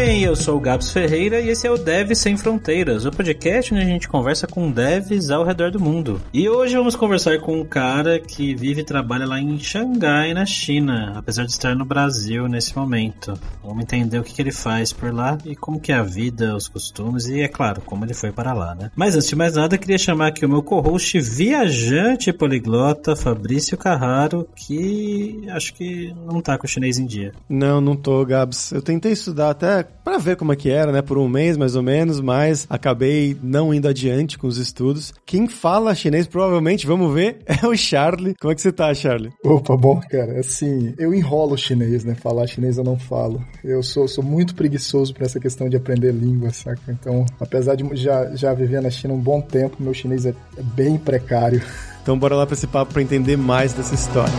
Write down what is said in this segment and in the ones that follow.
bem? Eu sou o Gabs Ferreira e esse é o Dev Sem Fronteiras, o podcast onde a gente conversa com devs ao redor do mundo. E hoje vamos conversar com um cara que vive e trabalha lá em Xangai, na China, apesar de estar no Brasil nesse momento. Vamos entender o que, que ele faz por lá e como que é a vida, os costumes e, é claro, como ele foi para lá, né? Mas antes de mais nada, queria chamar aqui o meu co-host viajante poliglota, Fabrício Carraro, que acho que não tá com o chinês em dia. Não, não tô, Gabs. Eu tentei estudar até para ver como é que era, né, por um mês mais ou menos, mas acabei não indo adiante com os estudos. Quem fala chinês provavelmente, vamos ver, é o Charlie. Como é que você tá, Charlie? Opa, bom, cara, assim, eu enrolo chinês, né? Falar chinês eu não falo. Eu sou, sou muito preguiçoso para essa questão de aprender língua, saca? Então, apesar de já, já viver na China um bom tempo, meu chinês é, é bem precário. Então bora lá para esse papo para entender mais dessa história.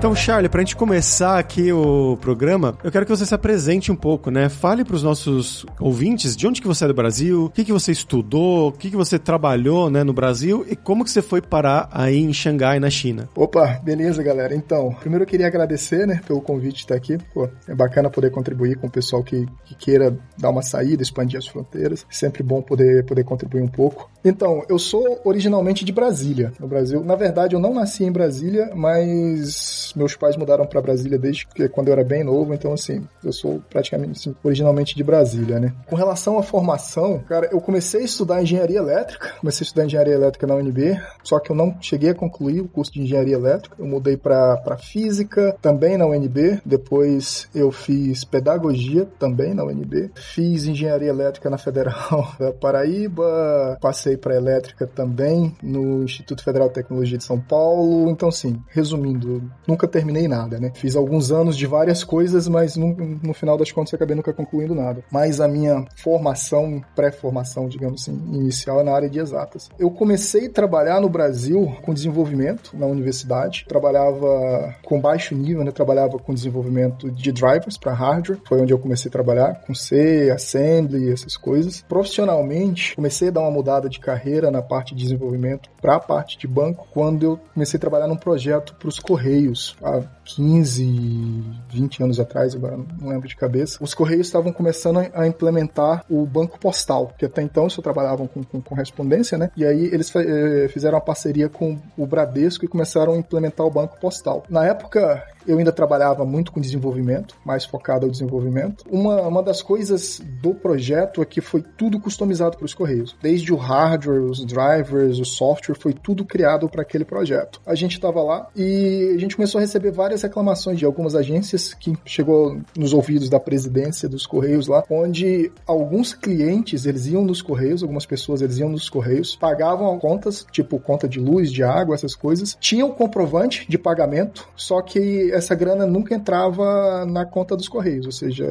Então, Charlie, pra gente começar aqui o programa, eu quero que você se apresente um pouco, né? Fale pros nossos ouvintes de onde que você é do Brasil, o que que você estudou, o que que você trabalhou, né, no Brasil e como que você foi parar aí em Xangai, na China. Opa, beleza, galera. Então, primeiro eu queria agradecer, né, pelo convite de estar aqui. Pô, é bacana poder contribuir com o pessoal que, que queira dar uma saída, expandir as fronteiras. Sempre bom poder, poder contribuir um pouco. Então, eu sou originalmente de Brasília, no Brasil. Na verdade, eu não nasci em Brasília, mas meus pais mudaram para Brasília desde que quando eu era bem novo, então assim, eu sou praticamente assim, originalmente de Brasília, né? Com relação à formação, cara, eu comecei a estudar engenharia elétrica, comecei a estudar engenharia elétrica na UNB, só que eu não cheguei a concluir o curso de engenharia elétrica. Eu mudei para física, também na UNB, depois eu fiz pedagogia também na UNB, fiz engenharia elétrica na Federal da Paraíba, passei para elétrica também no Instituto Federal de Tecnologia de São Paulo. Então, assim, resumindo, nunca nunca terminei nada, né? Fiz alguns anos de várias coisas, mas no, no final das contas acabei nunca concluindo nada. Mas a minha formação, pré-formação, digamos assim, inicial é na área de exatas. Eu comecei a trabalhar no Brasil com desenvolvimento na universidade. Trabalhava com baixo nível, né? Trabalhava com desenvolvimento de drivers para hardware. Foi onde eu comecei a trabalhar com C, assembly, essas coisas. Profissionalmente, comecei a dar uma mudada de carreira na parte de desenvolvimento para a parte de banco quando eu comecei a trabalhar num projeto para os Correios há 15, 20 anos atrás, agora não lembro de cabeça, os Correios estavam começando a implementar o banco postal, que até então só trabalhavam com, com correspondência, né? E aí eles eh, fizeram uma parceria com o Bradesco e começaram a implementar o banco postal. Na época, eu ainda trabalhava muito com desenvolvimento, mais focado ao desenvolvimento. Uma, uma das coisas do projeto é que foi tudo customizado para os Correios. Desde o hardware, os drivers, o software, foi tudo criado para aquele projeto. A gente estava lá e a gente começou a receber várias reclamações de algumas agências que chegou nos ouvidos da presidência dos Correios lá, onde alguns clientes, eles iam nos Correios, algumas pessoas, eles iam nos Correios, pagavam contas, tipo conta de luz, de água, essas coisas, tinham comprovante de pagamento, só que essa grana nunca entrava na conta dos Correios, ou seja,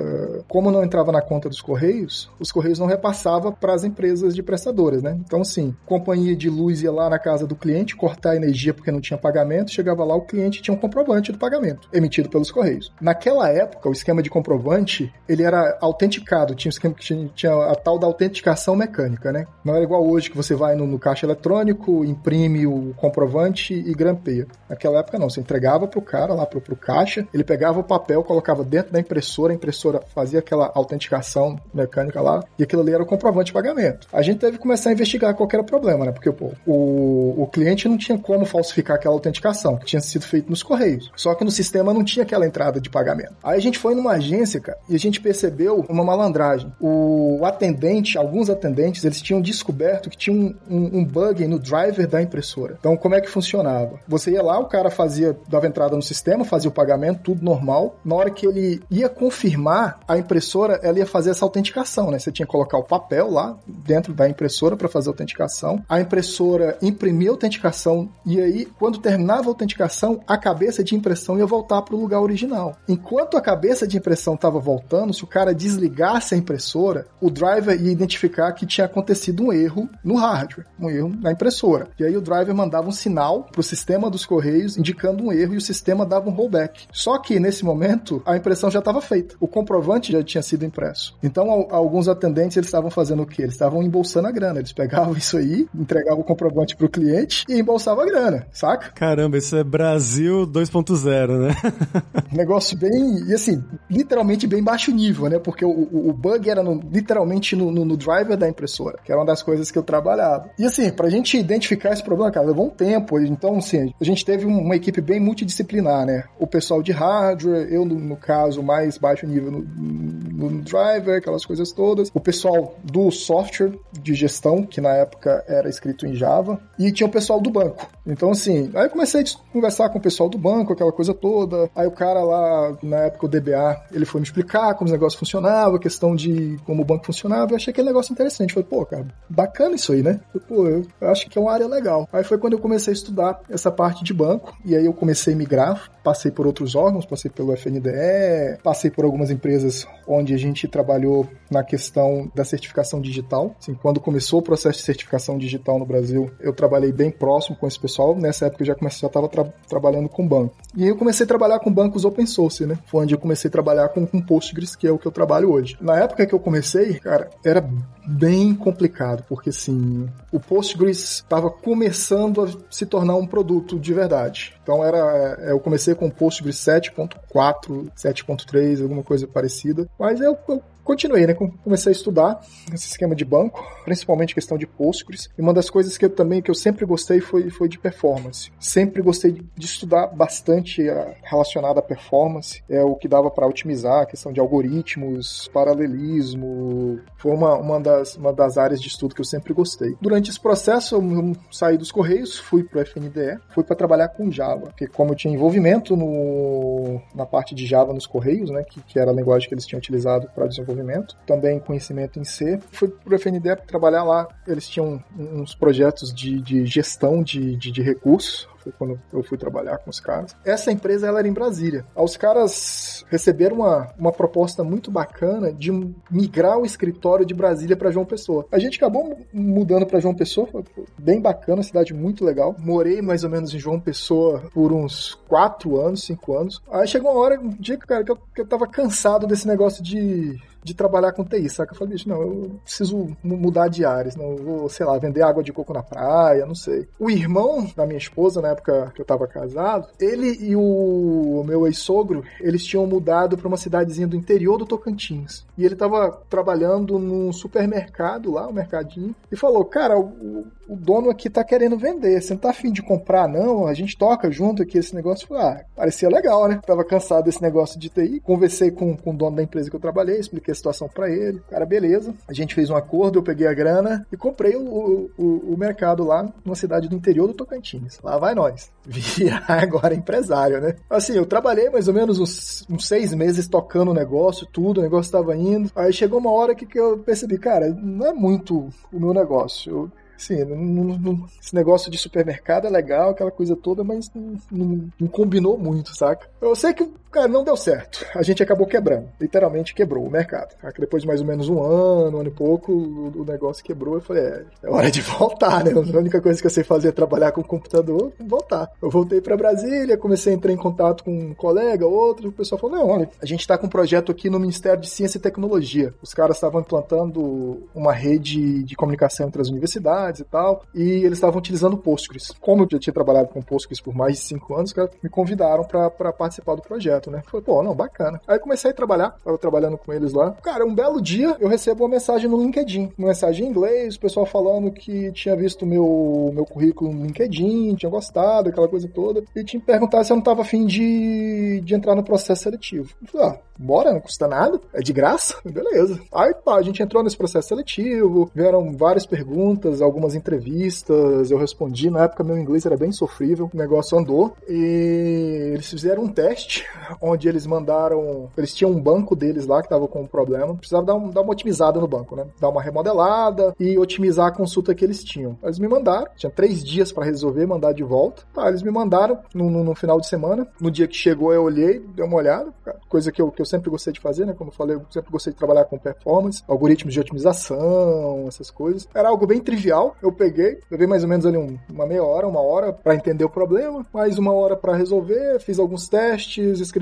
como não entrava na conta dos Correios, os Correios não repassava para as empresas de prestadoras, né? Então, assim, companhia de luz ia lá na casa do cliente cortar energia porque não tinha pagamento, chegava lá, o cliente tinha um comprovante do pagamento emitido pelos Correios. Naquela época, o esquema de comprovante, ele era autenticado, tinha, esquema, tinha, tinha a tal da autenticação mecânica, né? Não era igual hoje que você vai no, no caixa eletrônico, imprime o comprovante e grampeia. Naquela época não, você entregava pro cara lá pro, pro caixa, ele pegava o papel, colocava dentro da impressora, a impressora fazia aquela autenticação mecânica lá, e aquilo ali era o comprovante de pagamento. A gente teve que começar a investigar qual era o problema, né? Porque pô, o, o cliente não tinha como falsificar aquela autenticação, que tinha sido feito nos correios. Só que no sistema não tinha aquela entrada de pagamento. Aí a gente foi numa agência, cara, e a gente percebeu uma malandragem. O atendente, alguns atendentes, eles tinham descoberto que tinha um, um, um bug no driver da impressora. Então, como é que funcionava? Você ia lá, o cara fazia, dava entrada no sistema, fazia o pagamento, tudo normal. Na hora que ele ia confirmar a impressora, ela ia fazer essa autenticação, né? Você tinha que colocar o papel lá dentro da impressora para fazer a autenticação. A impressora imprimia a autenticação e aí, quando terminava a autenticação, a cabeça cabeça de impressão ia voltar para o lugar original. Enquanto a cabeça de impressão estava voltando, se o cara desligasse a impressora, o driver ia identificar que tinha acontecido um erro no hardware, um erro na impressora. E aí o driver mandava um sinal para o sistema dos correios indicando um erro e o sistema dava um rollback. Só que nesse momento a impressão já estava feita, o comprovante já tinha sido impresso. Então alguns atendentes eles estavam fazendo o quê? Eles estavam embolsando a grana. Eles pegavam isso aí, entregavam o comprovante para o cliente e embolsavam a grana, saca? Caramba, isso é Brasil 2.0, né? Negócio bem, e assim, literalmente bem baixo nível, né? Porque o, o, o bug era no, literalmente no, no, no, driver da impressora, que era uma das coisas que eu trabalhava. E assim, pra gente identificar esse problema, cara, levou um tempo. Então, assim, a gente teve uma equipe bem multidisciplinar, né? O pessoal de hardware, eu, no, no caso, mais baixo nível no, no driver, aquelas coisas todas. O pessoal do software de gestão, que na época era escrito em Java, e tinha o pessoal do banco. Então, assim, aí eu comecei a conversar com o pessoal do banco, aquela coisa toda. Aí o cara lá, na época o DBA, ele foi me explicar como os negócios funcionavam, a questão de como o banco funcionava. Eu achei aquele negócio interessante. Falei, pô, cara, bacana isso aí, né? Falei, pô, eu acho que é uma área legal. Aí foi quando eu comecei a estudar essa parte de banco, e aí eu comecei a migrar, passei por outros órgãos, passei pelo FNDE, passei por algumas empresas onde a gente trabalhou na questão da certificação digital. Assim, quando começou o processo de certificação digital no Brasil, eu trabalhei bem próximo com esse pessoal. Nessa época eu já comecei, já estava tra trabalhando com banco. E aí eu comecei a trabalhar com bancos open source, né? Foi onde eu comecei a trabalhar com, com Postgres, que é o que eu trabalho hoje. Na época que eu comecei, cara, era bem complicado, porque assim, o Postgres estava começando a se tornar um produto de verdade. Então era, é, eu comecei com o Postgres 7.4, 7.3, alguma coisa parecida, mas eu, eu continuei, né? Comecei a estudar esse esquema de banco, principalmente questão de Postgres. E uma das coisas que eu também que eu sempre gostei foi, foi de performance. Sempre gostei de, estudar bastante eh, relacionado à performance, é o que dava para otimizar, a questão de algoritmos, paralelismo. Foi uma, uma, das, uma das áreas de estudo que eu sempre gostei. Durante esse processo, eu saí dos Correios, fui para o FNDE, fui para trabalhar com Java, porque como eu tinha envolvimento no, na parte de Java nos Correios, né, que, que era a linguagem que eles tinham utilizado para desenvolver desenvolvimento, também conhecimento em C. Fui para o FNDE trabalhar lá. Eles tinham uns projetos de, de gestão de, de, de recursos foi quando eu fui trabalhar com os caras. Essa empresa ela era em Brasília. Os caras receberam uma, uma proposta muito bacana de migrar o escritório de Brasília para João Pessoa. A gente acabou mudando para João Pessoa, foi bem bacana, cidade muito legal. Morei mais ou menos em João Pessoa por uns quatro anos, cinco anos. Aí chegou uma hora, um dia, cara, que eu, que eu tava cansado desse negócio de de trabalhar com TI, saca? Eu falei, bicho, não, eu preciso mudar de áreas, não, vou, sei lá, vender água de coco na praia, não sei. O irmão da minha esposa, na época que eu tava casado, ele e o meu ex-sogro, eles tinham mudado para uma cidadezinha do interior do Tocantins. E ele tava trabalhando num supermercado lá, um mercadinho, e falou, cara, o, o dono aqui tá querendo vender, você não tá afim de comprar, não? A gente toca junto aqui esse negócio. Ah, parecia legal, né? Tava cansado desse negócio de TI. Conversei com, com o dono da empresa que eu trabalhei, expliquei a situação para ele. Cara, beleza. A gente fez um acordo, eu peguei a grana e comprei o, o, o mercado lá numa cidade do interior do Tocantins. Lá vai nós. Virar agora empresário, né? Assim, eu trabalhei mais ou menos uns, uns seis meses tocando o negócio, tudo, o negócio estava indo. Aí chegou uma hora que, que eu percebi, cara, não é muito o meu negócio. Eu, Sim, não, não, esse negócio de supermercado é legal, aquela coisa toda, mas não, não, combinou muito, saca? Eu sei que, cara, não deu certo. A gente acabou quebrando. Literalmente quebrou o mercado. Depois de mais ou menos um ano, um ano e pouco, o, o negócio quebrou. Eu falei, é, é hora de voltar, né? A única coisa que eu sei fazer é trabalhar com computador, voltar. Eu voltei para Brasília, comecei a entrar em contato com um colega, outro, o pessoal falou, não, olha, a gente tá com um projeto aqui no Ministério de Ciência e Tecnologia. Os caras estavam implantando uma rede de comunicação entre as universidades, e tal, e eles estavam utilizando Postgres. Como eu já tinha trabalhado com Postgres por mais de cinco anos, cara, me convidaram para participar do projeto, né? Falei, pô, não, bacana. Aí comecei a trabalhar, tava trabalhando com eles lá. Cara, um belo dia eu recebo uma mensagem no LinkedIn, uma mensagem em inglês, o pessoal falando que tinha visto meu, meu currículo no LinkedIn, tinha gostado, aquela coisa toda, e tinha perguntado se eu não tava afim de, de entrar no processo seletivo. Eu falei, ah, bora, não custa nada, é de graça, beleza. Aí, pá, a gente entrou nesse processo seletivo, vieram várias perguntas, algumas entrevistas, eu respondi. Na época, meu inglês era bem sofrível, o negócio andou. E eles fizeram um teste onde eles mandaram. Eles tinham um banco deles lá que tava com um problema. Precisava dar, um, dar uma otimizada no banco, né? Dar uma remodelada e otimizar a consulta que eles tinham. Eles me mandaram, tinha três dias para resolver, mandar de volta. Tá, eles me mandaram no, no, no, final de semana. No dia que chegou, eu olhei, dei uma olhada, coisa que eu, que eu sempre gostei de fazer, né? Como eu falei, eu sempre gostei de trabalhar com performance, algoritmos de otimização, essas coisas. Era algo bem trivial. Eu peguei, levei mais ou menos ali um, uma meia hora, uma hora para entender o problema, mais uma hora para resolver, fiz alguns testes, escrevi,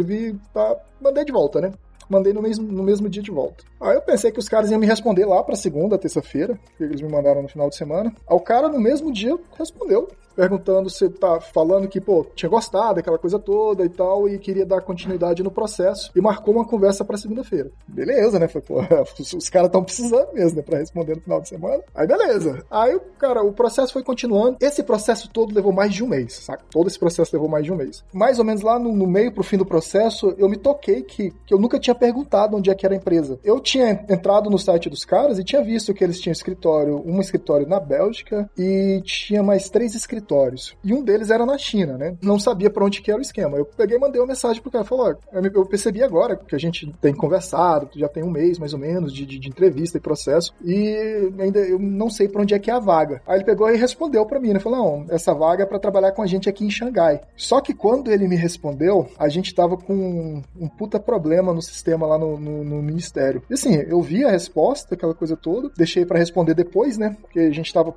tá, mandei de volta, né? Mandei no mesmo, no mesmo dia de volta. Aí eu pensei que os caras iam me responder lá pra segunda, terça-feira, que eles me mandaram no final de semana. Aí o cara, no mesmo dia, respondeu perguntando se tá falando que, pô, tinha gostado daquela coisa toda e tal, e queria dar continuidade no processo, e marcou uma conversa para segunda-feira. Beleza, né? Foi, pô, os, os caras estão precisando mesmo, né, pra responder no final de semana. Aí, beleza. Aí, cara, o processo foi continuando. Esse processo todo levou mais de um mês, saca? Todo esse processo levou mais de um mês. Mais ou menos lá no, no meio pro fim do processo, eu me toquei que, que eu nunca tinha perguntado onde é que era a empresa. Eu tinha entrado no site dos caras e tinha visto que eles tinham escritório, um escritório na Bélgica e tinha mais três escritórios. E um deles era na China, né? Não sabia para onde que era o esquema. Eu peguei e mandei uma mensagem pro cara, falou, eu percebi agora que a gente tem conversado, já tem um mês mais ou menos de, de, de entrevista e processo, e ainda eu não sei para onde é que é a vaga. Aí ele pegou e respondeu para mim, né? Falou, não, essa vaga é para trabalhar com a gente aqui em Xangai. Só que quando ele me respondeu, a gente tava com um, um puta problema no sistema lá no, no, no, ministério. E assim, eu vi a resposta, aquela coisa toda, deixei para responder depois, né? Porque a gente tava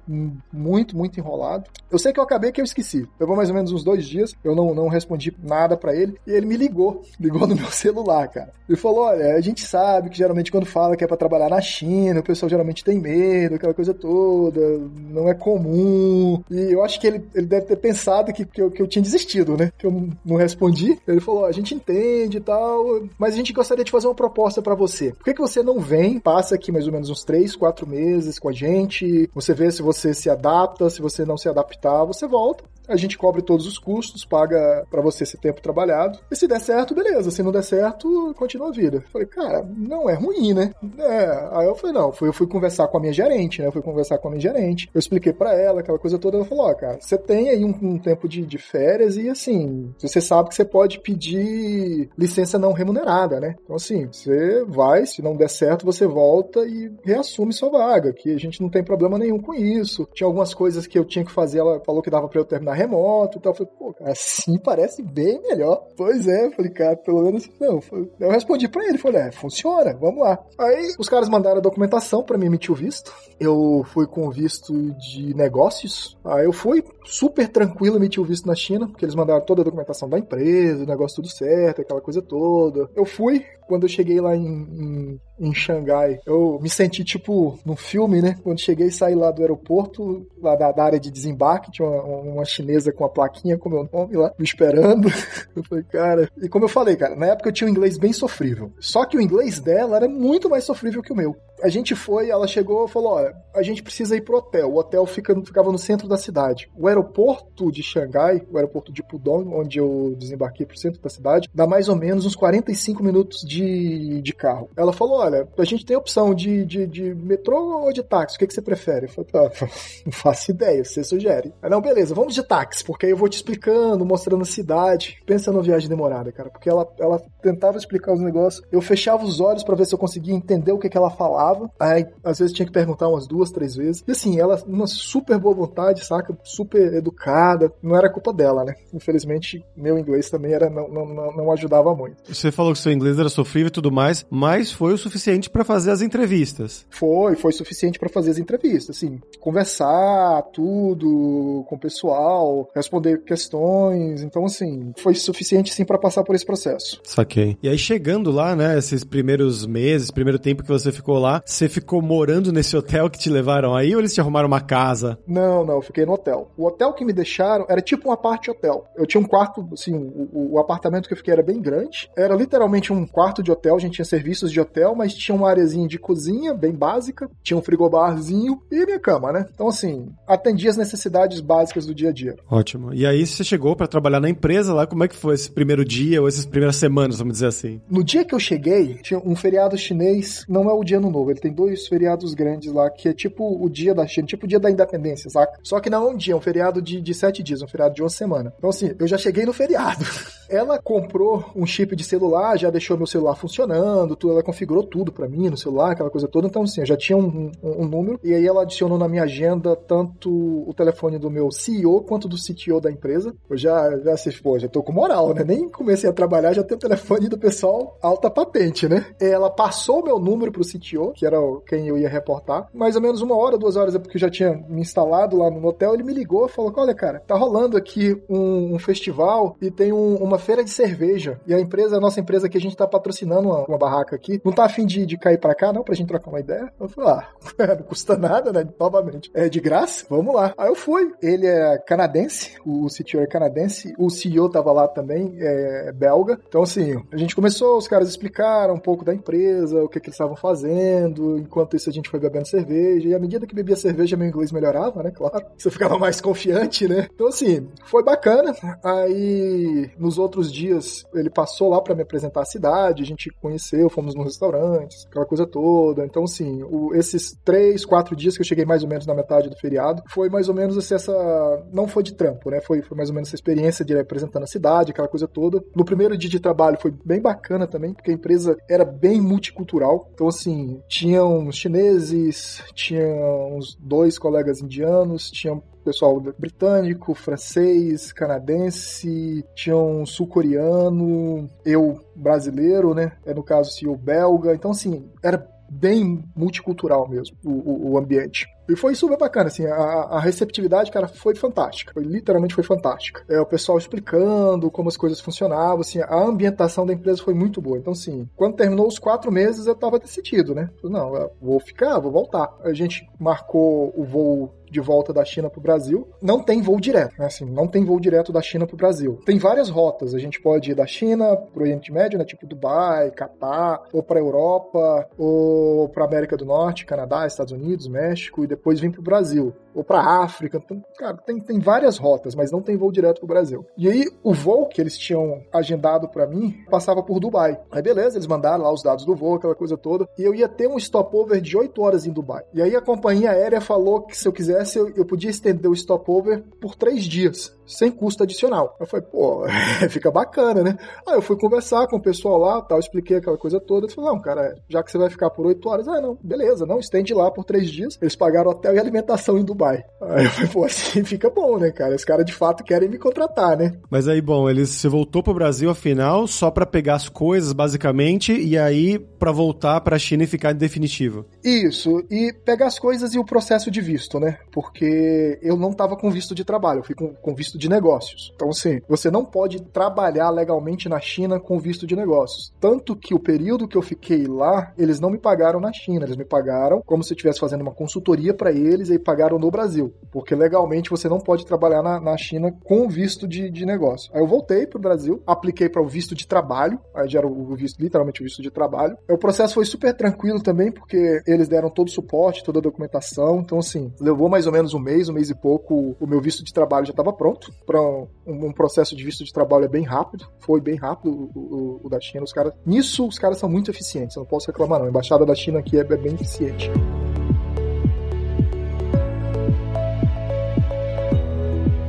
muito, muito enrolado. Eu sei que eu acabei que eu esqueci. Levou mais ou menos uns dois dias, eu não, não respondi nada para ele, e ele me ligou, ligou no meu celular, cara. Ele falou: olha, a gente sabe que geralmente quando fala que é para trabalhar na China, o pessoal geralmente tem medo, aquela coisa toda, não é comum. E eu acho que ele, ele deve ter pensado que, que, eu, que eu tinha desistido, né? Que eu não respondi. Ele falou: a gente entende e tal, mas a gente gostaria de fazer uma proposta para você. Por que, que você não vem, passa aqui mais ou menos uns três, quatro meses com a gente, você vê se você se adapta, se você não se adaptar, você volta a gente cobre todos os custos, paga para você esse tempo trabalhado. E se der certo, beleza. Se não der certo, continua a vida. Falei, cara, não é ruim, né? É. Aí eu falei, não, eu fui conversar com a minha gerente, né? Eu fui conversar com a minha gerente. Eu expliquei para ela aquela coisa toda. Ela falou, ó, oh, cara, você tem aí um, um tempo de, de, férias e assim, você sabe que você pode pedir licença não remunerada, né? Então, assim, você vai, se não der certo, você volta e reassume sua vaga, que a gente não tem problema nenhum com isso. Tinha algumas coisas que eu tinha que fazer, ela falou que dava para eu terminar remoto e tal. Eu falei, pô, assim parece bem melhor. Pois é, falei, cara, pelo menos, não. Eu respondi pra ele, falei, é, funciona, vamos lá. Aí os caras mandaram a documentação pra me emitir o visto. Eu fui com o visto de negócios. Aí eu fui super tranquilo emitir o visto na China, porque eles mandaram toda a documentação da empresa, o negócio tudo certo, aquela coisa toda. Eu fui, quando eu cheguei lá em, em, em Xangai, eu me senti tipo no filme, né? Quando cheguei e saí lá do aeroporto, lá da, da área de desembarque, tinha uma, uma, chinesa com a plaquinha com meu nome lá, me esperando. Eu falei, cara. E como eu falei, cara, na época eu tinha um inglês bem sofrível. Só que o inglês dela era muito mais sofrível que o meu. A gente foi, ela chegou e falou: olha, a gente precisa ir pro hotel. O hotel fica, ficava no centro da cidade. O aeroporto de Xangai, o aeroporto de Pudong, onde eu desembarquei pro centro da cidade, dá mais ou menos uns 45 minutos de de, carro. Ela falou: olha, a gente tem opção de, de, de metrô ou de táxi, o que, que você prefere? Eu falei, ah, não faço ideia, você sugere. Não, beleza, vamos de táxi, porque aí eu vou te explicando, mostrando a cidade. Pensa numa viagem demorada, cara, porque ela, ela tentava explicar os negócios, eu fechava os olhos para ver se eu conseguia entender o que, que ela falava. Aí, às vezes, tinha que perguntar umas duas, três vezes. E assim, ela, uma super boa vontade, saca? Super educada. Não era culpa dela, né? Infelizmente, meu inglês também era, não, não, não, ajudava muito. Você falou que seu inglês era sofrível e tudo mais, mas foi o suficiente para fazer as entrevistas. Foi, foi suficiente para fazer as entrevistas, assim, conversar tudo com o pessoal, responder questões, então assim, foi suficiente sim para passar por esse processo. Saquei. E aí chegando lá, né, esses primeiros meses, primeiro tempo que você ficou lá, você ficou morando nesse hotel que te levaram aí ou eles te arrumaram uma casa? Não, não, eu fiquei no hotel. O hotel que me deixaram era tipo uma parte hotel. Eu tinha um quarto, assim, o, o apartamento que eu fiquei era bem grande, era literalmente um quarto de de hotel, a gente tinha serviços de hotel, mas tinha uma areazinha de cozinha, bem básica, tinha um frigobarzinho e minha cama, né? Então, assim, atendia as necessidades básicas do dia a dia. Ótimo. E aí você chegou para trabalhar na empresa lá, como é que foi esse primeiro dia ou essas primeiras semanas, vamos dizer assim? No dia que eu cheguei, tinha um feriado chinês, não é o dia no novo, ele tem dois feriados grandes lá, que é tipo o dia da China, tipo o dia da independência, saca? Só que não é um dia, é um feriado de, de sete dias, um feriado de uma semana. Então, assim, eu já cheguei no feriado. Ela comprou um chip de celular, já deixou meu celular funcionando, tudo, ela configurou tudo para mim no celular, aquela coisa toda. Então, assim, eu já tinha um, um, um, número, e aí ela adicionou na minha agenda tanto o telefone do meu CEO quanto do CTO da empresa. Eu já, já, assim, pô, já tô com moral, né? Nem comecei a trabalhar, já tenho o telefone do pessoal alta patente, né? Ela passou o meu número pro CTO, que era quem eu ia reportar, mais ou menos uma hora, duas horas, é porque eu já tinha me instalado lá no hotel, ele me ligou e falou: olha, cara, tá rolando aqui um, um festival e tem um, uma feira de cerveja. E a empresa, a nossa empresa que a gente tá patrocinando uma, uma barraca aqui, não tá afim de, de cair para cá, não, pra gente trocar uma ideia? Eu falei, ah, não custa nada, né? Novamente. É de graça? Vamos lá. Aí eu fui. Ele é canadense, o CTO é canadense, o CEO tava lá também, é belga. Então, assim, a gente começou, os caras explicaram um pouco da empresa, o que, que eles estavam fazendo. Enquanto isso, a gente foi bebendo cerveja. E à medida que bebia cerveja, meu inglês melhorava, né? Claro. Você ficava mais confiante, né? Então, assim, foi bacana. Aí, nos outros dias, ele passou lá para me apresentar a cidade, a gente conheceu, fomos nos restaurantes, aquela coisa toda. Então, assim, o, esses três, quatro dias que eu cheguei mais ou menos na metade do feriado, foi mais ou menos assim, essa. Não foi de trampo, né? Foi, foi mais ou menos essa experiência de apresentando a cidade, aquela coisa toda. No primeiro dia de trabalho foi bem bacana também, porque a empresa era bem multicultural. Então, assim, tinham chineses, tinham uns dois colegas indianos, tinham pessoal britânico, francês, canadense, tinha um sul-coreano, eu brasileiro, né? É no caso, se o belga. Então, assim, era bem multicultural mesmo o, o, o ambiente. E foi super bacana, assim, a, a, receptividade, cara, foi fantástica. Foi, literalmente foi fantástica. É, o pessoal explicando como as coisas funcionavam, assim, a ambientação da empresa foi muito boa. Então, assim, quando terminou os quatro meses, eu tava decidido, né? Não, eu vou ficar, vou voltar. A gente marcou o voo de volta da China para o Brasil. Não tem voo direto, né? Assim, não tem voo direto da China para o Brasil. Tem várias rotas. A gente pode ir da China para o Oriente Médio, né? Tipo Dubai, Catar, ou para Europa, ou para América do Norte, Canadá, Estados Unidos, México, e depois vir para o Brasil ou para África. Então, cara, tem, tem várias rotas, mas não tem voo direto para o Brasil. E aí, o voo que eles tinham agendado para mim passava por Dubai. Aí, beleza, eles mandaram lá os dados do voo, aquela coisa toda, e eu ia ter um stopover de 8 horas em Dubai. E aí, a companhia aérea falou que se eu quisesse, eu, eu podia estender o stopover por 3 dias sem custo adicional. Eu falei, pô, fica bacana, né? Aí eu fui conversar com o pessoal lá, tal, expliquei aquela coisa toda. Eu falei, não, cara, já que você vai ficar por 8 horas, ah, não, beleza, não, estende lá por 3 dias. Eles pagaram hotel e alimentação em Dubai. Aí eu falei, pô, assim fica bom, né, cara? Os caras de fato querem me contratar, né? Mas aí, bom, eles se voltou pro Brasil afinal só para pegar as coisas, basicamente, e aí para voltar pra China e ficar em definitivo. Isso, e pegar as coisas e o processo de visto, né? Porque eu não tava com visto de trabalho, eu fui com, com visto de negócios. Então, assim, você não pode trabalhar legalmente na China com visto de negócios. Tanto que o período que eu fiquei lá, eles não me pagaram na China, eles me pagaram como se eu estivesse fazendo uma consultoria para eles e pagaram no Brasil. Porque legalmente você não pode trabalhar na, na China com visto de, de negócio. Aí eu voltei pro Brasil, apliquei para o visto de trabalho, aí já era o visto, literalmente o visto de trabalho. O processo foi super tranquilo também, porque eles deram todo o suporte, toda a documentação. Então, assim, levou mais ou menos um mês, um mês e pouco, o meu visto de trabalho já estava pronto para um, um, processo de visto de trabalho é bem rápido, foi bem rápido o, o, o, da China. Os caras, nisso os caras são muito eficientes, eu não posso reclamar não. A embaixada da China aqui é, é bem eficiente.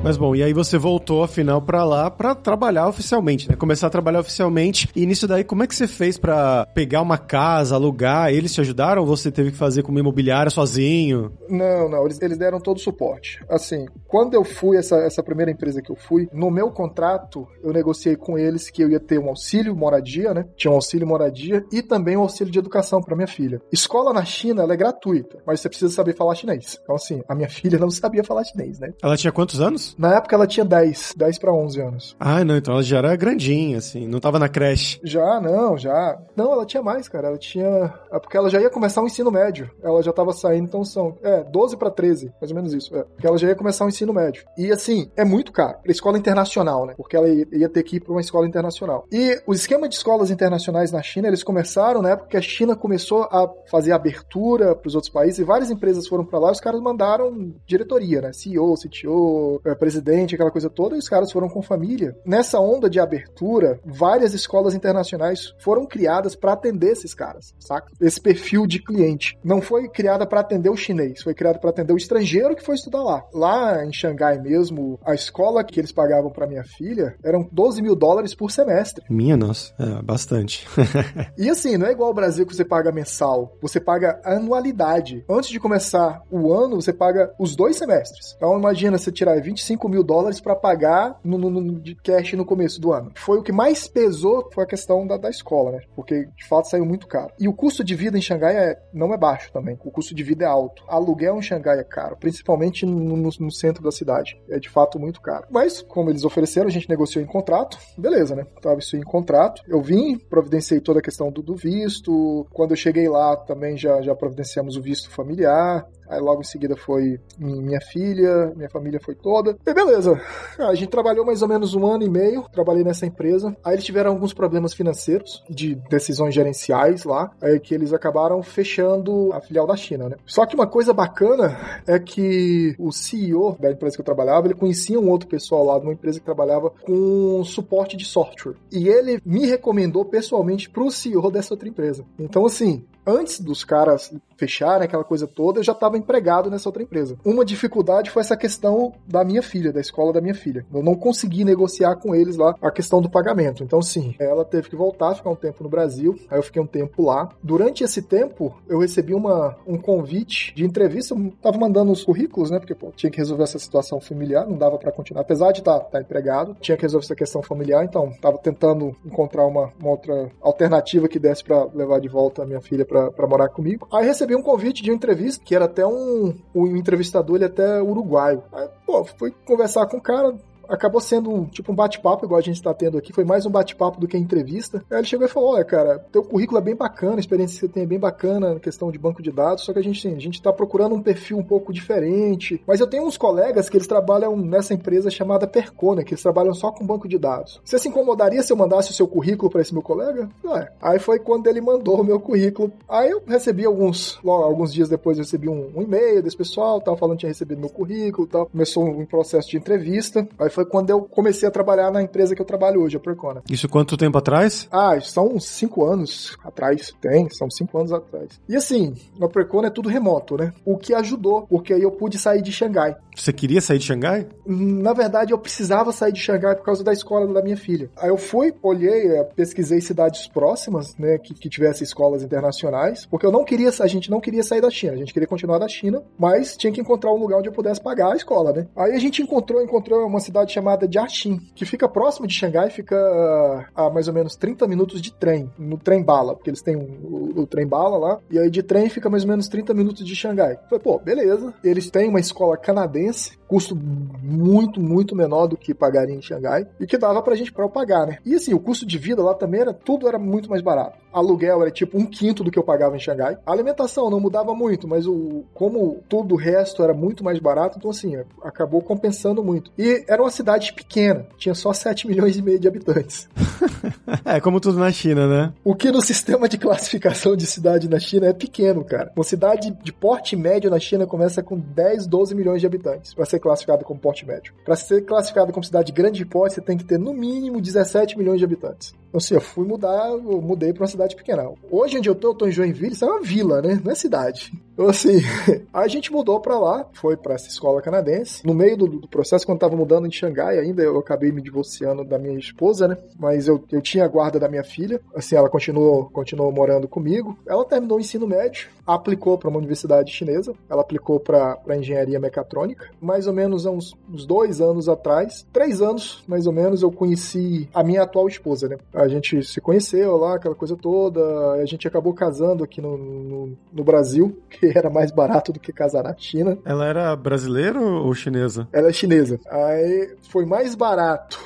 Mas bom, e aí você voltou afinal para lá para trabalhar oficialmente, né? Começar a trabalhar oficialmente. E nisso daí, como é que você fez para pegar uma casa, alugar? Eles te ajudaram ou você teve que fazer como imobiliária sozinho? Não, não, eles, eles deram todo o suporte. Assim, quando eu fui, essa, essa primeira empresa que eu fui, no meu contrato, eu negociei com eles que eu ia ter um auxílio moradia, né? Tinha um auxílio moradia e também um auxílio de educação para minha filha. Escola na China, ela é gratuita, mas você precisa saber falar chinês. Então, assim, a minha filha não sabia falar chinês, né? Ela tinha quantos anos? Na época ela tinha 10, 10 para 11 anos. Ah, não, então ela já era grandinha, assim, não tava na creche. Já, não, já. Não, ela tinha mais, cara. Ela tinha. É porque ela já ia começar o ensino médio. Ela já tava saindo, então são. É, 12 para 13, mais ou menos isso. É. Porque ela já ia começar o ensino médio. E assim, é muito caro. Escola internacional, né? Porque ela ia ter que ir pra uma escola internacional. E o esquema de escolas internacionais na China, eles começaram na época que a China começou a fazer abertura pros outros países e várias empresas foram para lá e os caras mandaram diretoria, né? CEO, CTO, é, presidente, aquela coisa toda, e os caras foram com família. Nessa onda de abertura, várias escolas internacionais foram criadas para atender esses caras, saca? Esse perfil de cliente. Não foi criada para atender o chinês, foi criada para atender o estrangeiro que foi estudar lá. Lá em Xangai mesmo, a escola que eles pagavam para minha filha eram 12 mil dólares por semestre. Minha nossa, é bastante. e assim, não é igual ao Brasil que você paga mensal, você paga anualidade. Antes de começar o ano, você paga os dois semestres. Então imagina você tirar 25 mil dólares para pagar no, no, no, de cash no começo do ano. Foi o que mais pesou foi a questão da, da escola, né? Porque de fato saiu muito caro. E o custo de vida em Xangai é, não é baixo também. O custo de vida é alto. Aluguel em Xangai é caro, principalmente no, no centro da cidade. É de fato muito caro. Mas, como eles ofereceram, a gente negociou em contrato. Beleza, né? Tava isso em contrato. Eu vim, providenciei toda a questão do, do visto. Quando eu cheguei lá, também já, já providenciamos o visto familiar. Aí logo em seguida foi minha filha, minha família foi toda. E beleza. A gente trabalhou mais ou menos um ano e meio, trabalhei nessa empresa. Aí eles tiveram alguns problemas financeiros, de decisões gerenciais lá, aí que eles acabaram fechando a filial da China, né? Só que uma coisa bacana é que o CEO da empresa que eu trabalhava, ele conhecia um outro pessoal lá de uma empresa que trabalhava com suporte de software. E ele me recomendou pessoalmente pro CEO dessa outra empresa. Então, assim, antes dos caras fecharem aquela coisa toda, eu já estava empregado nessa outra empresa. Uma dificuldade foi essa questão da minha filha, da escola da minha filha. Eu não consegui negociar com eles lá a questão do pagamento. Então, sim, ela teve que voltar, ficar um tempo no Brasil. Aí eu fiquei um tempo lá. Durante esse tempo, eu recebi uma, um convite de entrevista. Eu tava mandando os currículos, né? Porque pô, tinha que resolver essa situação familiar, não dava para continuar. Apesar de estar tá, tá empregado, tinha que resolver essa questão familiar. Então, tava tentando encontrar uma, uma outra alternativa que desse para levar de volta a minha filha para morar comigo. Aí recebi um convite de uma entrevista, que era até um. O entrevistador, ele é até uruguaio. Aí, pô, fui conversar com o cara, acabou sendo um, tipo um bate-papo, igual a gente está tendo aqui. Foi mais um bate-papo do que entrevista. Aí ele chegou e falou: Olha, cara, teu currículo é bem bacana, a experiência que você tem é bem bacana na questão de banco de dados, só que a gente, a gente tá procurando um perfil um pouco diferente. Mas eu tenho uns colegas que eles trabalham nessa empresa chamada Percona, que eles trabalham só com banco de dados. Você se incomodaria se eu mandasse o seu currículo para esse meu colega? Ué. Aí foi quando ele mandou o meu currículo. Aí eu recebi alguns, logo, alguns dias depois eu recebi um, um e-mail desse pessoal, tava falando que tinha recebido meu currículo tal. Começou um processo de entrevista. Aí foi quando eu comecei a trabalhar na empresa que eu trabalho hoje, a Percona. Isso quanto tempo atrás? Ah, são uns cinco anos atrás. Tem, são cinco anos atrás. E assim, na Percona é tudo remoto, né? O que ajudou, porque aí eu pude sair de Xangai. Você queria sair de Xangai? Na verdade, eu precisava sair de Xangai por causa da escola da minha filha. Aí eu fui, olhei, eh, pesquisei cidades próximas, né, que, que tivessem escolas internacionais, porque eu não queria, a gente não queria sair da China, a gente queria continuar da China, mas tinha que encontrar um lugar onde eu pudesse pagar a escola, né? Aí a gente encontrou, encontrou uma cidade chamada Jiaxing, que fica próximo de Xangai, fica a mais ou menos 30 minutos de trem, no trem bala, porque eles têm o, o, trem bala lá, e aí de trem fica mais ou menos 30 minutos de Xangai. Falei, pô, beleza. Eles têm uma escola canadense, custo muito, muito menor do que pagaria em Xangai, e que dava pra gente pra pagar, né? E assim, o custo de vida lá também era, tudo era muito mais barato. Aluguel era tipo um quinto do que eu pagava em Xangai. A alimentação não mudava muito, mas o como tudo o resto era muito mais barato, então assim, acabou compensando muito. E era uma cidade pequena, tinha só 7 milhões e meio de habitantes. é, como tudo na China, né? O que no sistema de classificação de cidade na China é pequeno, cara. Uma cidade de porte médio na China começa com 10, 12 milhões de habitantes para ser classificada como porte médio. Para ser classificada como cidade grande de porte, você tem que ter no mínimo 17 milhões de habitantes. Assim, eu fui mudar, eu mudei para uma cidade pequena. Hoje onde eu tô, eu tô em Joinville, isso é uma vila, né? Não é cidade. Então, assim, a gente mudou para lá, foi para essa escola canadense. No meio do, do, processo, quando tava mudando em Xangai ainda, eu acabei me divorciando da minha esposa, né? Mas eu, eu tinha a guarda da minha filha. Assim, ela continuou, continuou morando comigo. Ela terminou o ensino médio, aplicou para uma universidade chinesa. Ela aplicou para engenharia mecatrônica. Mais ou menos há uns, uns dois anos atrás, três anos mais ou menos, eu conheci a minha atual esposa, né? A gente se conheceu lá, aquela coisa toda. A gente acabou casando aqui no, no, no Brasil, que era mais barato do que casar na China. Ela era brasileira ou chinesa? Ela é chinesa. Aí foi mais barato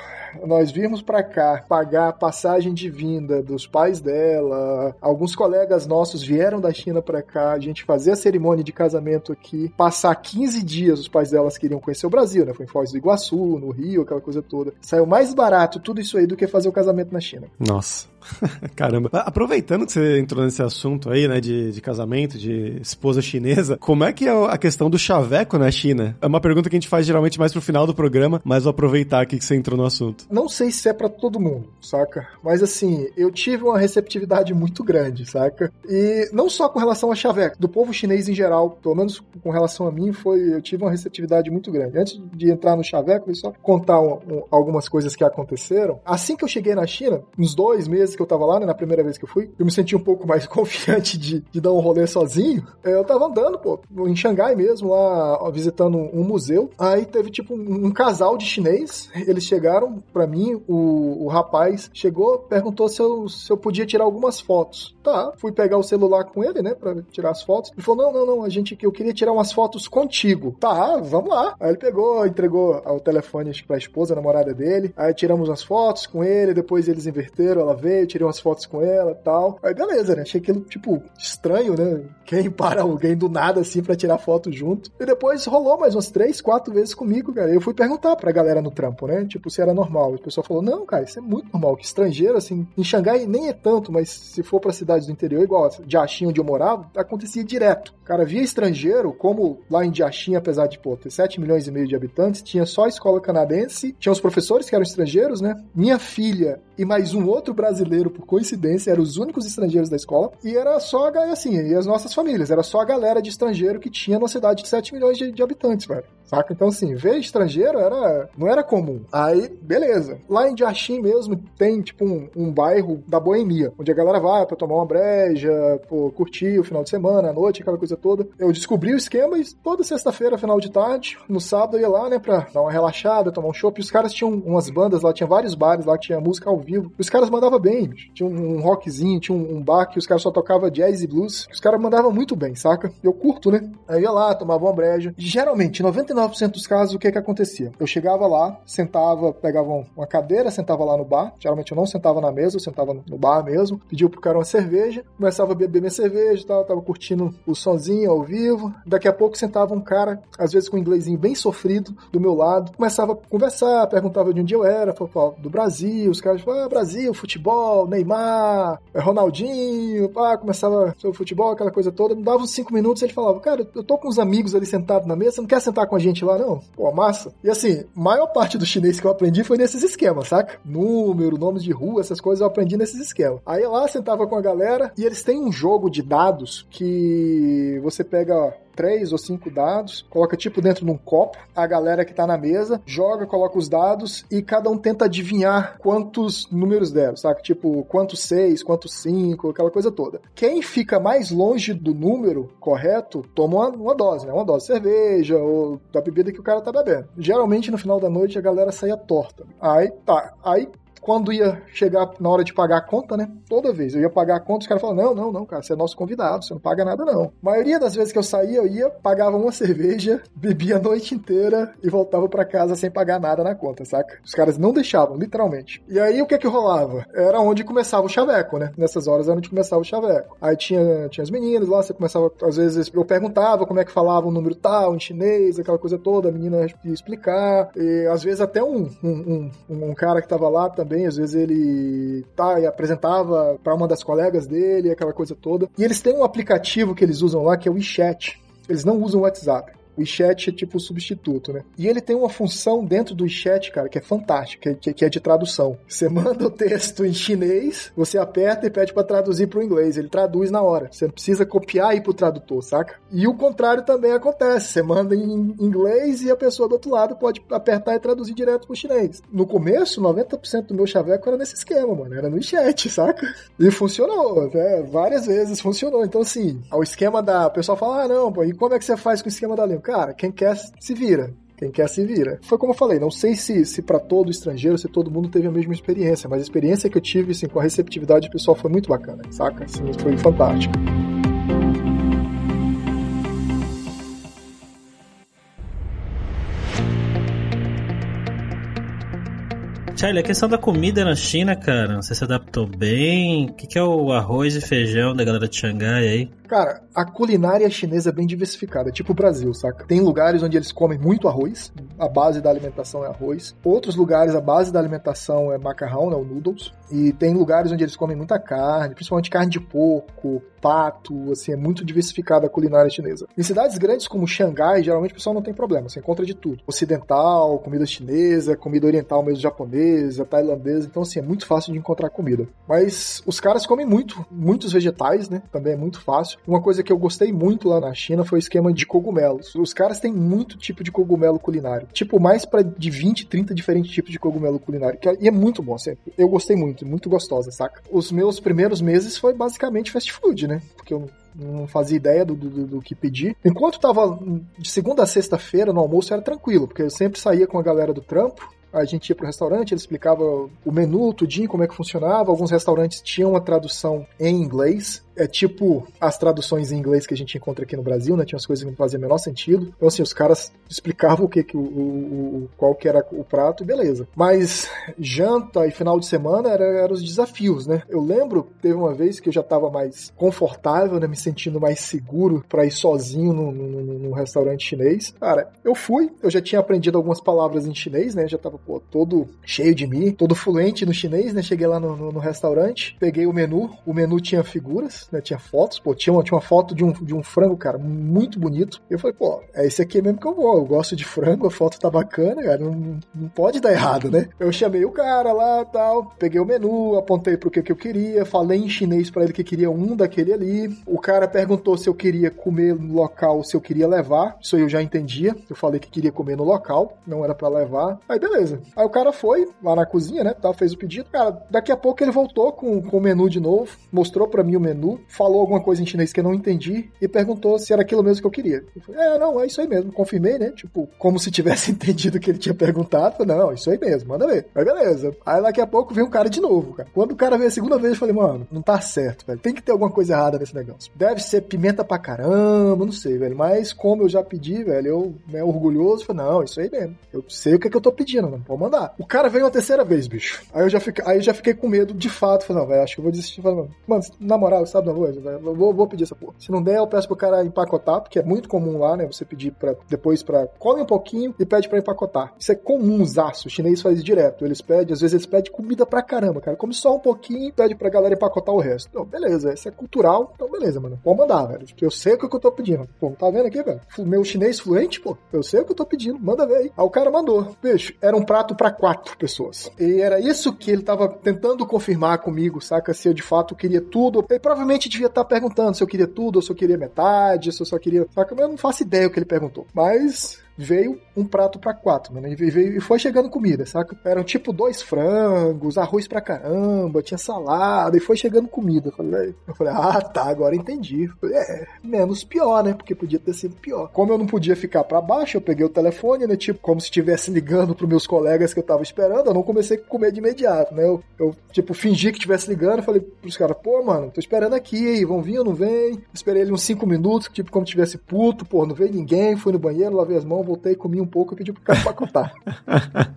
nós vimos para cá pagar a passagem de vinda dos pais dela, alguns colegas nossos vieram da China para cá, a gente fazer a cerimônia de casamento aqui, passar 15 dias, os pais delas queriam conhecer o Brasil, né? Foi em Foz do Iguaçu, no Rio, aquela coisa toda. Saiu mais barato tudo isso aí do que fazer o casamento na China. Nossa. Caramba. Aproveitando que você entrou nesse assunto aí, né, de, de casamento, de esposa chinesa, como é que é a questão do chaveco na China? É uma pergunta que a gente faz geralmente mais pro final do programa, mas vou aproveitar aqui que você entrou no assunto. Não sei se é para todo mundo, saca? Mas assim, eu tive uma receptividade muito grande, saca? E não só com relação a chaveco, do povo chinês em geral, pelo menos com relação a mim, foi eu tive uma receptividade muito grande. Antes de entrar no chaveco, eu só contar um, um, algumas coisas que aconteceram. Assim que eu cheguei na China, uns dois meses que eu tava lá, né, na primeira vez que eu fui, eu me senti um pouco mais confiante de, de dar um rolê sozinho. É, eu tava andando, pô, em Xangai mesmo, lá visitando um museu. Aí teve tipo um, um casal de chinês. Eles chegaram para mim, o, o rapaz chegou, perguntou se eu, se eu podia tirar algumas fotos. Tá, fui pegar o celular com ele, né, para tirar as fotos. Ele falou: não, não, não, a gente eu queria tirar umas fotos contigo. Tá, vamos lá. Aí ele pegou, entregou o telefone pra esposa, a namorada dele. Aí tiramos as fotos com ele, depois eles inverteram, ela veio, tirei umas fotos com ela tal. Aí beleza, né? Achei aquilo, tipo, estranho, né? Quem para alguém do nada assim para tirar foto junto. E depois rolou mais umas três, quatro vezes comigo, cara. Eu fui perguntar pra galera no trampo, né? Tipo, se era normal. E o pessoal falou: não, cara, isso é muito normal. Que estrangeiro, assim, em Xangai nem é tanto, mas se for pra cidades do interior, igual Jiaxin, onde eu morava, acontecia direto. Cara, via estrangeiro, como lá em Jiaxin, apesar de, pô, ter 7 milhões e meio de habitantes, tinha só a escola canadense, tinha os professores que eram estrangeiros, né? Minha filha e mais um outro brasileiro, por coincidência, eram os únicos estrangeiros da escola. E era só, assim, e as nossas famílias, era só a galera de estrangeiro que tinha numa cidade de 7 milhões de, de habitantes, velho. Saca? Então, assim, ver estrangeiro era, não era comum. Aí, beleza. Lá em Jiaxin mesmo tem, tipo, um, um bairro da boemia, onde a galera vai pra tomar uma breja, pô, curtir o final de semana, a noite, aquela coisa toda. Eu descobri o esquema e toda sexta-feira, final de tarde, no sábado eu ia lá, né, pra dar uma relaxada, tomar um chopp. Os caras tinham umas bandas lá, tinha vários bares lá que tinha música ao vivo. Os caras mandavam bem, tinha um, um rockzinho, tinha um, um bar que os caras só tocavam jazz e blues. Os caras mandavam muito bem, saca? Eu curto, né? Aí eu ia lá, tomava uma breja. Geralmente, 99% dos casos, o que que acontecia? Eu chegava lá, sentava, pegava uma cadeira, sentava lá no bar. Geralmente eu não sentava na mesa, eu sentava no bar mesmo. Pedia pro cara uma cerveja, começava a beber minha cerveja e tal, tava curtindo o sonzinho ao vivo. Daqui a pouco sentava um cara, às vezes com um inglesinho bem sofrido, do meu lado. Começava a conversar, perguntava de onde eu era, falava do Brasil. Os caras falavam, ah, Brasil, futebol, Neymar, Ronaldinho, pá, começava sobre futebol, aquela coisa toda. Dava uns cinco minutos ele falava, cara, eu tô com uns amigos ali sentados na mesa, você não quer sentar com a gente lá, não? Pô, massa. E assim, maior parte do chinês que eu aprendi foi nesses esquemas, saca? Número, nomes de rua, essas coisas eu aprendi nesses esquemas. Aí lá sentava com a galera e eles têm um jogo de dados que você pega três ou cinco dados, coloca tipo dentro de um copo, a galera que tá na mesa joga, coloca os dados e cada um tenta adivinhar quantos números deram, sabe? Tipo, quantos seis, quantos cinco, aquela coisa toda. Quem fica mais longe do número correto toma uma, uma dose, né? Uma dose de cerveja ou da bebida que o cara tá bebendo. Geralmente no final da noite a galera saía torta. Aí tá, aí quando ia chegar na hora de pagar a conta, né? Toda vez eu ia pagar a conta, os caras falavam: não, não, não, cara, você é nosso convidado, você não paga nada, não. A maioria das vezes que eu saía, eu ia, pagava uma cerveja, bebia a noite inteira e voltava para casa sem pagar nada na conta, saca? Os caras não deixavam, literalmente. E aí o que que rolava? Era onde começava o chaveco, né? Nessas horas era onde começava o chaveco. Aí tinha, tinha as meninas lá, você começava, às vezes eu perguntava como é que falava um número tal, em chinês, aquela coisa toda, a menina ia explicar. E às vezes até um, um, um, um cara que tava lá também às vezes ele tá e apresentava para uma das colegas dele, aquela coisa toda. E eles têm um aplicativo que eles usam lá que é o WeChat. Eles não usam o WhatsApp. O WeChat é tipo o substituto, né? E ele tem uma função dentro do WeChat, cara, que é fantástica, que, que é de tradução. Você manda o texto em chinês, você aperta e pede para traduzir para o inglês. Ele traduz na hora. Você não precisa copiar e ir pro tradutor, saca? E o contrário também acontece. Você manda em inglês e a pessoa do outro lado pode apertar e traduzir direto pro chinês. No começo, 90% do meu chaveco era nesse esquema, mano. Era no WeChat, saca? E funcionou, né? Várias vezes funcionou. Então, assim, o esquema da. O pessoal fala, ah, não, pô, e como é que você faz com o esquema da língua? Cara, quem quer se vira. Quem quer se vira. Foi como eu falei, não sei se, se para todo estrangeiro, se todo mundo teve a mesma experiência, mas a experiência que eu tive, assim, com a receptividade pessoal foi muito bacana, saca? Assim, foi fantástico. Charlie, a questão da comida na China, cara, você se adaptou bem? O que, que é o arroz e feijão da galera de Xangai aí? Cara, a culinária chinesa é bem diversificada, tipo o Brasil, saca? Tem lugares onde eles comem muito arroz, a base da alimentação é arroz. Outros lugares, a base da alimentação é macarrão, né, o noodles. E tem lugares onde eles comem muita carne, principalmente carne de porco, pato, assim, é muito diversificada a culinária chinesa. Em cidades grandes como Xangai, geralmente o pessoal não tem problema, você encontra de tudo. Ocidental, comida chinesa, comida oriental mesmo japonesa, tailandesa, então assim, é muito fácil de encontrar comida. Mas os caras comem muito, muitos vegetais, né, também é muito fácil. Uma coisa que eu gostei muito lá na China foi o esquema de cogumelos. Os caras têm muito tipo de cogumelo culinário. Tipo, mais para de 20, 30 diferentes tipos de cogumelo culinário. É, e é muito bom, sempre. Eu gostei muito, muito gostosa, saca? Os meus primeiros meses foi basicamente fast food, né? Porque eu não fazia ideia do, do, do, que pedir. Enquanto tava de segunda a sexta-feira no almoço era tranquilo, porque eu sempre saía com a galera do trampo, a gente ia pro restaurante, ele explicava o menu, tudinho, como é que funcionava. Alguns restaurantes tinham a tradução em inglês, é tipo as traduções em inglês que a gente encontra aqui no Brasil, né? Tinha umas coisas que não faziam o menor sentido. Então, assim, os caras explicavam o que, que o, o, qual que era o prato e beleza. Mas janta e final de semana eram era os desafios, né? Eu lembro, teve uma vez que eu já estava mais confortável, né? Me sentindo mais seguro para ir sozinho num, restaurante chinês. Cara, eu fui, eu já tinha aprendido algumas palavras em chinês, né? Já tava, pô, todo cheio de mim, todo fluente no chinês, né? Cheguei lá no, no, no restaurante, peguei o menu, o menu tinha figuras, né? Tinha fotos, pô, tinha uma, tinha uma foto de um, de um frango, cara, muito bonito. Eu falei, pô, é esse aqui mesmo que eu vou. Eu gosto de frango, a foto tá bacana, cara, não, não pode dar errado, né? Eu chamei o cara lá tal, peguei o menu, apontei pro que, que eu queria, falei em chinês para ele que queria um daquele ali. O cara perguntou se eu queria comer no local, se eu queria levar. Isso eu já entendia. Eu falei que queria comer no local, não era para levar. Aí beleza. Aí o cara foi lá na cozinha, né? Tal, fez o pedido. Cara, daqui a pouco ele voltou com, com o menu de novo, mostrou para mim o menu falou alguma coisa em chinês que eu não entendi e perguntou se era aquilo mesmo que eu queria. Eu falei, é, não, é isso aí mesmo. Confirmei, né? Tipo, como se tivesse entendido o que ele tinha perguntado. Falei, não, isso aí mesmo, manda ver. Aí beleza. Aí daqui a pouco veio um cara de novo, cara. Quando o cara veio a segunda vez, eu falei, mano, não tá certo, velho. Tem que ter alguma coisa errada nesse negócio. Deve ser pimenta pra caramba, não sei, velho. Mas como eu já pedi, velho, eu, né, orgulhoso, falei, não, isso aí mesmo. Eu sei o que é que eu tô pedindo, não pode mandar. O cara veio uma terceira vez, bicho. Aí eu já fiquei, aí eu já fiquei com medo de fato. Falei, não, velho, acho que eu vou desistir. Falei, mano, na moral, sabe, não, vou, vou, pedir essa porra. Se não der, eu peço pro cara empacotar, porque é muito comum lá, né? Você pedir para depois para come um pouquinho e pede para empacotar. Isso é comumzaço. O chinês faz direto. Eles pedem, às vezes eles pedem comida pra caramba, cara. Come só um pouquinho e pede pra galera empacotar o resto. Então, beleza, isso é cultural. Então, beleza, mano. Pode mandar, velho. Eu sei o que eu tô pedindo. Pô, tá vendo aqui, velho? Meu chinês fluente, pô. Eu sei o que eu tô pedindo. Manda ver aí. Aí o cara mandou. Bicho, era um prato para quatro pessoas. E era isso que ele tava tentando confirmar comigo, saca? Se eu de fato queria tudo. Ele provavelmente devia estar tá perguntando se eu queria tudo ou se eu queria metade, se eu só queria. Só que eu não faço ideia o que ele perguntou. Mas veio um prato para quatro, mano. E, veio, e foi chegando comida, saca? Eram tipo dois frangos, arroz pra caramba, tinha salada, e foi chegando comida. Eu falei, eu falei ah, tá, agora entendi. Falei, é, menos pior, né? Porque podia ter sido pior. Como eu não podia ficar para baixo, eu peguei o telefone, né? Tipo, como se estivesse ligando pros meus colegas que eu tava esperando, eu não comecei a comer de imediato, né? Eu, eu tipo, fingi que estivesse ligando, falei pros caras, pô, mano, tô esperando aqui, vão vir ou não vem? Esperei ele uns cinco minutos, tipo, como se tivesse puto, pô, não veio ninguém, fui no banheiro, lavei as mãos, voltei, comi um pouco e pedi pro cara empacotar.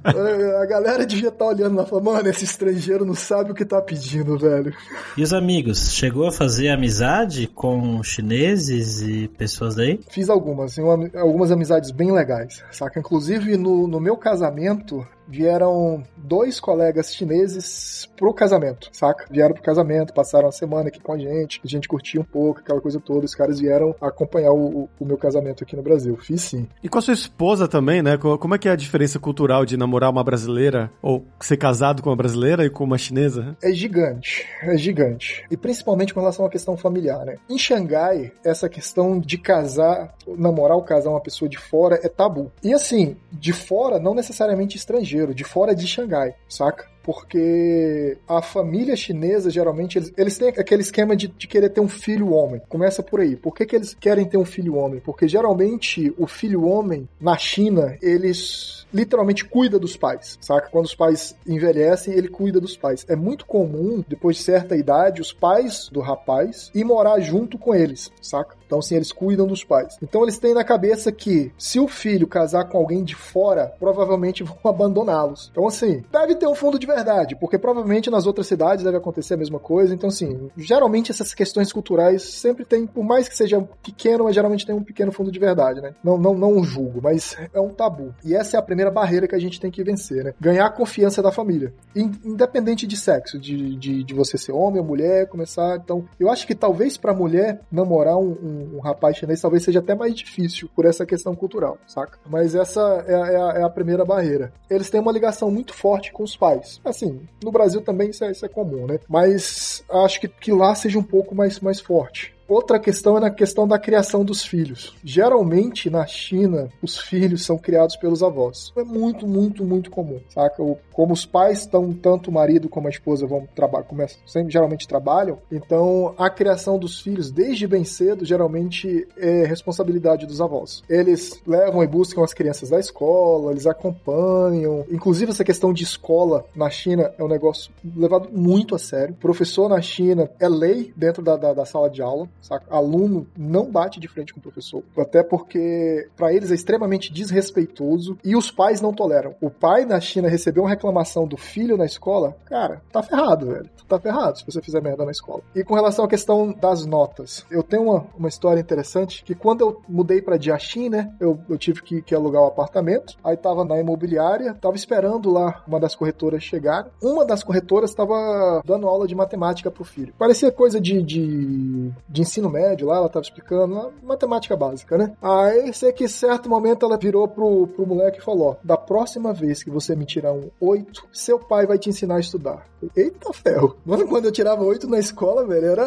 a galera devia estar tá olhando lá e falando, mano, esse estrangeiro não sabe o que tá pedindo, velho. E os amigos? Chegou a fazer amizade com chineses e pessoas daí? Fiz algumas, algumas amizades bem legais, saca? Inclusive no, no meu casamento, vieram dois colegas chineses pro casamento, saca? Vieram pro casamento, passaram a semana aqui com a gente, a gente curtiu um pouco, aquela coisa toda. Os caras vieram acompanhar o, o meu casamento aqui no Brasil. Fiz sim. E com a sua esposa também, né? Como é que é a diferença cultural de namorar uma brasileira ou ser casado com uma brasileira e com uma chinesa? É gigante, é gigante. E principalmente com relação à questão familiar, né? Em Xangai, essa questão de casar, namorar ou casar uma pessoa de fora é tabu. E assim, de fora, não necessariamente estrangeiro estrangeiro, de fora de Xangai, saca? Porque a família chinesa, geralmente, eles, eles têm aquele esquema de, de querer ter um filho homem. Começa por aí. Por que, que eles querem ter um filho homem? Porque geralmente o filho homem, na China, eles literalmente cuida dos pais, saca? Quando os pais envelhecem, ele cuida dos pais. É muito comum, depois de certa idade, os pais do rapaz ir morar junto com eles, saca? Então, assim, eles cuidam dos pais. Então, eles têm na cabeça que se o filho casar com alguém de fora, provavelmente vão abandoná-los. Então, assim, deve ter um fundo de verdade, porque provavelmente nas outras cidades deve acontecer a mesma coisa. Então, assim, geralmente essas questões culturais sempre tem, por mais que seja pequeno, mas geralmente tem um pequeno fundo de verdade, né? Não, não, não julgo, mas é um tabu. E essa é a primeira barreira que a gente tem que vencer, né? Ganhar a confiança da família. Independente de sexo, de, de, de você ser homem ou mulher, começar. Então, eu acho que talvez pra mulher namorar um, um um, rapaz chinês talvez seja até mais difícil por essa questão cultural, saca? Mas essa é, é, a, é a, primeira barreira. Eles têm uma ligação muito forte com os pais. Assim, no Brasil também isso é, isso é comum, né? Mas acho que, que lá seja um pouco mais, mais forte. Outra questão é na questão da criação dos filhos. Geralmente, na China, os filhos são criados pelos avós. É muito, muito, muito comum, saca? Como os pais estão, tanto o marido como a esposa vão trabalhar, sempre geralmente trabalham, então a criação dos filhos desde bem cedo geralmente é responsabilidade dos avós. Eles levam e buscam as crianças da escola, eles acompanham. Inclusive, essa questão de escola na China é um negócio levado muito a sério. Professor na China é lei dentro da, da, da sala de aula. Saca? Aluno não bate de frente com o professor. Até porque, para eles, é extremamente desrespeitoso e os pais não toleram. O pai na China recebeu uma reclamação do filho na escola, cara, tá ferrado, velho. Tá ferrado se você fizer merda na escola. E com relação à questão das notas, eu tenho uma, uma história interessante que quando eu mudei para Jiaxin, né, eu, eu tive que, que alugar o um apartamento, aí tava na imobiliária, tava esperando lá uma das corretoras chegar. Uma das corretoras tava dando aula de matemática pro filho. Parecia coisa de, de, de ensino médio lá, ela tava explicando, matemática básica, né? Aí sei que certo momento ela virou pro, pro moleque e falou: ó, da próxima vez que você me tirar um 8, seu pai vai te ensinar a estudar. Eita ferro. Mano, quando eu tirava 8 na escola, velho, era,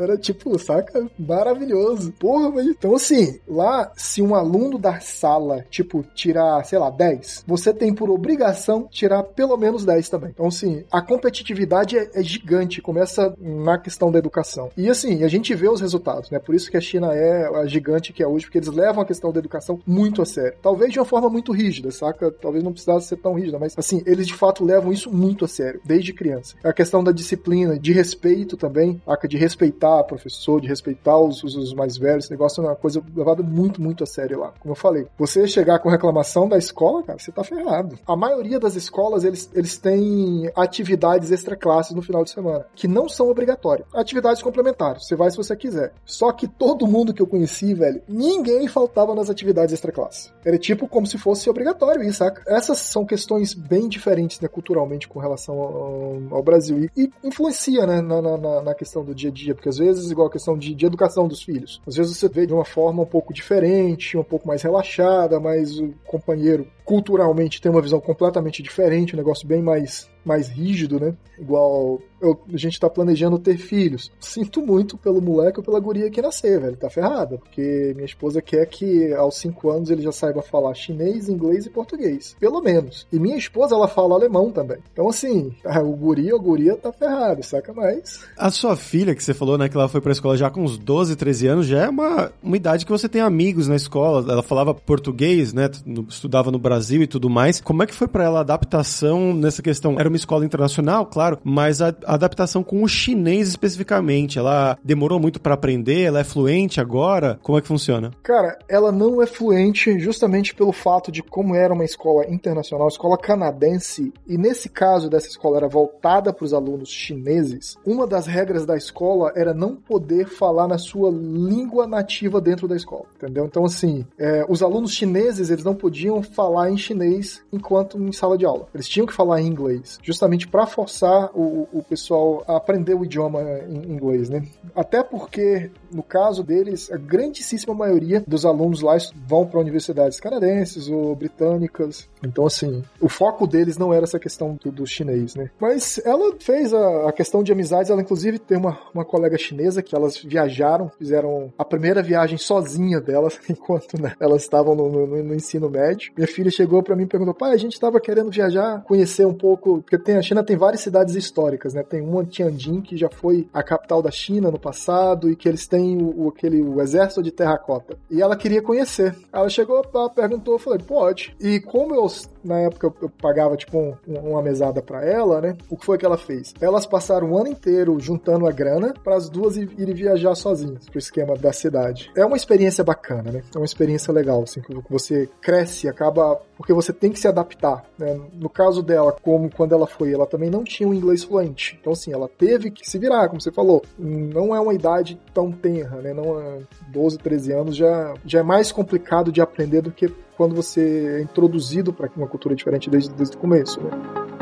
era tipo, saca? Maravilhoso. Porra, mas então assim, lá, se um aluno da sala, tipo, tirar, sei lá, 10, você tem por obrigação tirar pelo menos 10 também. Então, assim, a competitividade é, é gigante, começa na questão da educação. E assim, a gente vê vê os resultados, né? Por isso que a China é a gigante que é hoje, porque eles levam a questão da educação muito a sério. Talvez de uma forma muito rígida, saca? Talvez não precisasse ser tão rígida, mas assim, eles de fato levam isso muito a sério, desde criança. A questão da disciplina, de respeito também, saca? De respeitar o professor, de respeitar os, os, mais velhos, esse negócio é uma coisa levada muito, muito a sério lá. Como eu falei, você chegar com reclamação da escola, cara, você tá ferrado. A maioria das escolas, eles, eles têm atividades extra classes no final de semana, que não são obrigatórias. Atividades complementares. Você vai se você você quiser. Só que todo mundo que eu conheci, velho, ninguém faltava nas atividades extra-classe. Era tipo como se fosse obrigatório isso, saca? Essas são questões bem diferentes, né, culturalmente com relação ao, ao Brasil. E, e, influencia, né, na, na, na, questão do dia a dia, porque às vezes, igual a questão de, de educação dos filhos, às vezes você vê de uma forma um pouco diferente, um pouco mais relaxada, mas o companheiro culturalmente tem uma visão completamente diferente, um negócio bem mais mais rígido, né? Igual eu, a gente tá planejando ter filhos. Sinto muito pelo moleque ou pela guria que nascer, velho. Tá ferrada. Porque minha esposa quer que aos 5 anos ele já saiba falar chinês, inglês e português. Pelo menos. E minha esposa, ela fala alemão também. Então, assim, o guri ou guria tá ferrado, saca mais. A sua filha, que você falou, né, que ela foi pra escola já com uns 12, 13 anos, já é uma, uma idade que você tem amigos na escola. Ela falava português, né? Estudava no Brasil e tudo mais. Como é que foi para ela a adaptação nessa questão? Era uma escola internacional, claro, mas a, a adaptação com o chinês especificamente, ela demorou muito para aprender, ela é fluente agora? Como é que funciona? Cara, ela não é fluente justamente pelo fato de como era uma escola internacional, escola canadense, e nesse caso dessa escola era voltada para os alunos chineses. Uma das regras da escola era não poder falar na sua língua nativa dentro da escola, entendeu? Então assim, é, os alunos chineses eles não podiam falar em chinês enquanto em sala de aula. Eles tinham que falar em inglês justamente para forçar o, o pessoal a aprender o idioma em inglês, né? Até porque, no caso deles, a grandíssima maioria dos alunos lá vão para universidades canadenses ou britânicas. Então, assim, o foco deles não era essa questão do, do chinês, né? Mas ela fez a, a, questão de amizades. Ela, inclusive, tem uma, uma colega chinesa que elas viajaram, fizeram a primeira viagem sozinha delas, enquanto né, elas estavam no, no, no ensino médio. Minha filha chegou para mim e perguntou: pai, a gente estava querendo viajar, conhecer um pouco, porque tem, a China tem várias cidades históricas, né? Tem uma Tianjin, que já foi a capital da China no passado, e que eles têm o, aquele, o exército de terracota. E ela queria conhecer. Ela chegou, ela perguntou, eu falei, pode. E como eu, na época, eu, eu pagava, tipo, um, uma mesada para ela, né? O que foi que ela fez? Elas passaram o ano inteiro juntando a grana para as duas irem viajar sozinhas pro esquema da cidade. É uma experiência bacana, né? É uma experiência legal, assim, que você cresce, acaba porque você tem que se adaptar. Né? No caso dela, como quando ela foi, ela também não tinha um inglês fluente. Então, assim, ela teve que se virar, como você falou. Não é uma idade tão tenra, né? Não é 12, 13 anos já, já é mais complicado de aprender do que quando você é introduzido para uma cultura diferente desde, desde o começo. Né?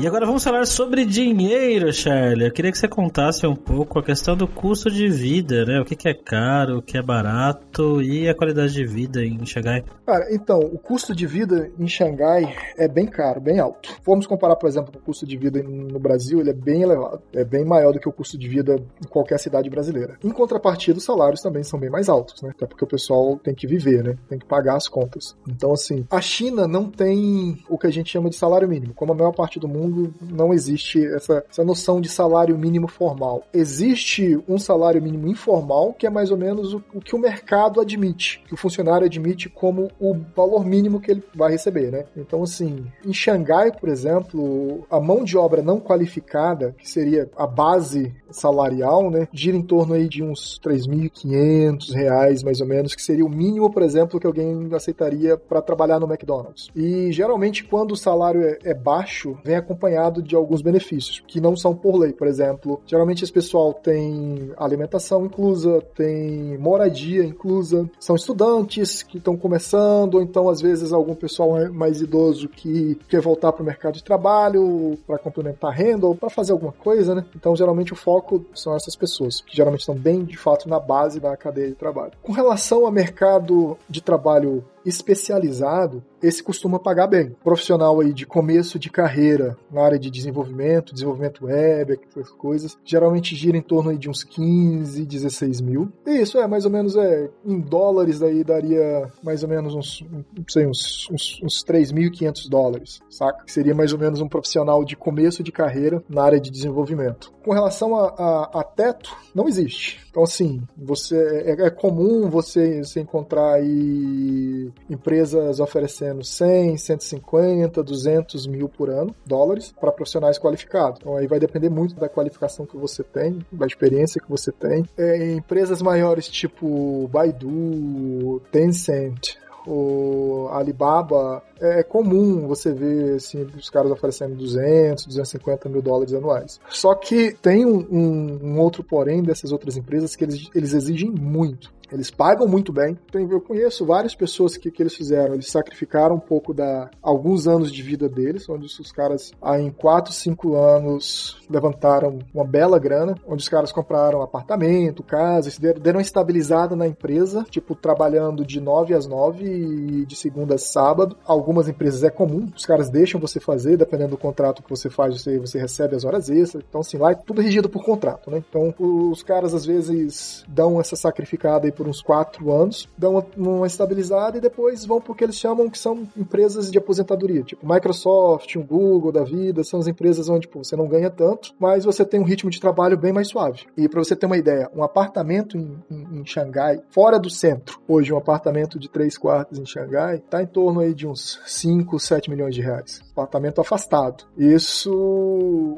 E agora vamos falar sobre dinheiro, Charlie. Eu queria que você contasse um pouco a questão do custo de vida, né? O que, é caro, o que é barato e a qualidade de vida em Xangai. Cara, então, o custo de vida em Xangai é bem caro, bem alto. Vamos comparar, por exemplo, com o custo de vida no Brasil, ele é bem elevado. É bem maior do que o custo de vida em qualquer cidade brasileira. Em contrapartida, os salários também são bem mais altos, né? Até porque o pessoal tem que viver, né? Tem que pagar as contas. Então, assim, a China não tem o que a gente chama de salário mínimo. Como a maior parte do mundo mundo não existe essa, essa noção de salário mínimo formal. Existe um salário mínimo informal, que é mais ou menos o, o que o mercado admite, que o funcionário admite como o valor mínimo que ele vai receber, né? Então, assim, em Xangai, por exemplo, a mão de obra não qualificada, que seria a base salarial, né, gira em torno aí de uns 3.500 reais, mais ou menos, que seria o mínimo, por exemplo, que alguém aceitaria para trabalhar no McDonald's. E geralmente, quando o salário é, é baixo, vem acompanhado acompanhado de alguns benefícios, que não são por lei. Por exemplo, geralmente esse pessoal tem alimentação inclusa, tem moradia inclusa, são estudantes que estão começando, ou então às vezes algum pessoal mais idoso que quer voltar para o mercado de trabalho para complementar a renda ou para fazer alguma coisa, né? Então geralmente o foco são essas pessoas, que geralmente estão bem de fato na base da cadeia de trabalho. Com relação ao mercado de trabalho especializado, esse costuma pagar bem. Profissional aí de começo de carreira na área de desenvolvimento, desenvolvimento web, essas coisas, geralmente gira em torno aí de uns 15, 16 mil. E isso é mais ou menos é em dólares daí daria mais ou menos uns, não sei, uns, uns, uns 3.500 dólares, saca? Seria mais ou menos um profissional de começo de carreira na área de desenvolvimento. Com relação a, a, a teto, não existe. Então, assim, você é, é comum você, você encontrar aí empresas oferecendo 100, 150, 200 mil por ano, dólares, para profissionais qualificados. Então, aí vai depender muito da qualificação que você tem, da experiência que você tem. É, empresas maiores tipo Baidu, Tencent, o Alibaba, é, é comum você ver assim, os caras oferecendo 200, 250 mil dólares anuais. Só que tem um, um, um outro porém dessas outras empresas que eles, eles exigem muito. Eles pagam muito bem. Eu conheço várias pessoas que, que eles fizeram. Eles sacrificaram um pouco da alguns anos de vida deles, onde os caras, em 4, 5 anos, levantaram uma bela grana, onde os caras compraram apartamento, casa, deram estabilizada na empresa, tipo, trabalhando de 9 às 9 de segunda a sábado. Algumas empresas é comum, os caras deixam você fazer, dependendo do contrato que você faz, você, você recebe as horas extras. Então, assim, lá é tudo regido por contrato, né? Então, os caras às vezes dão essa sacrificada aí por uns quatro anos, dão uma, uma estabilizada e depois vão porque eles chamam que são empresas de aposentadoria, tipo Microsoft, o Google da vida, são as empresas onde tipo, você não ganha tanto, mas você tem um ritmo de trabalho bem mais suave. E para você ter uma ideia, um apartamento em, em, em, Xangai, fora do centro, hoje um apartamento de três quartos em Xangai, está em torno aí de uns 5, 7 milhões de reais. Apartamento afastado. Isso,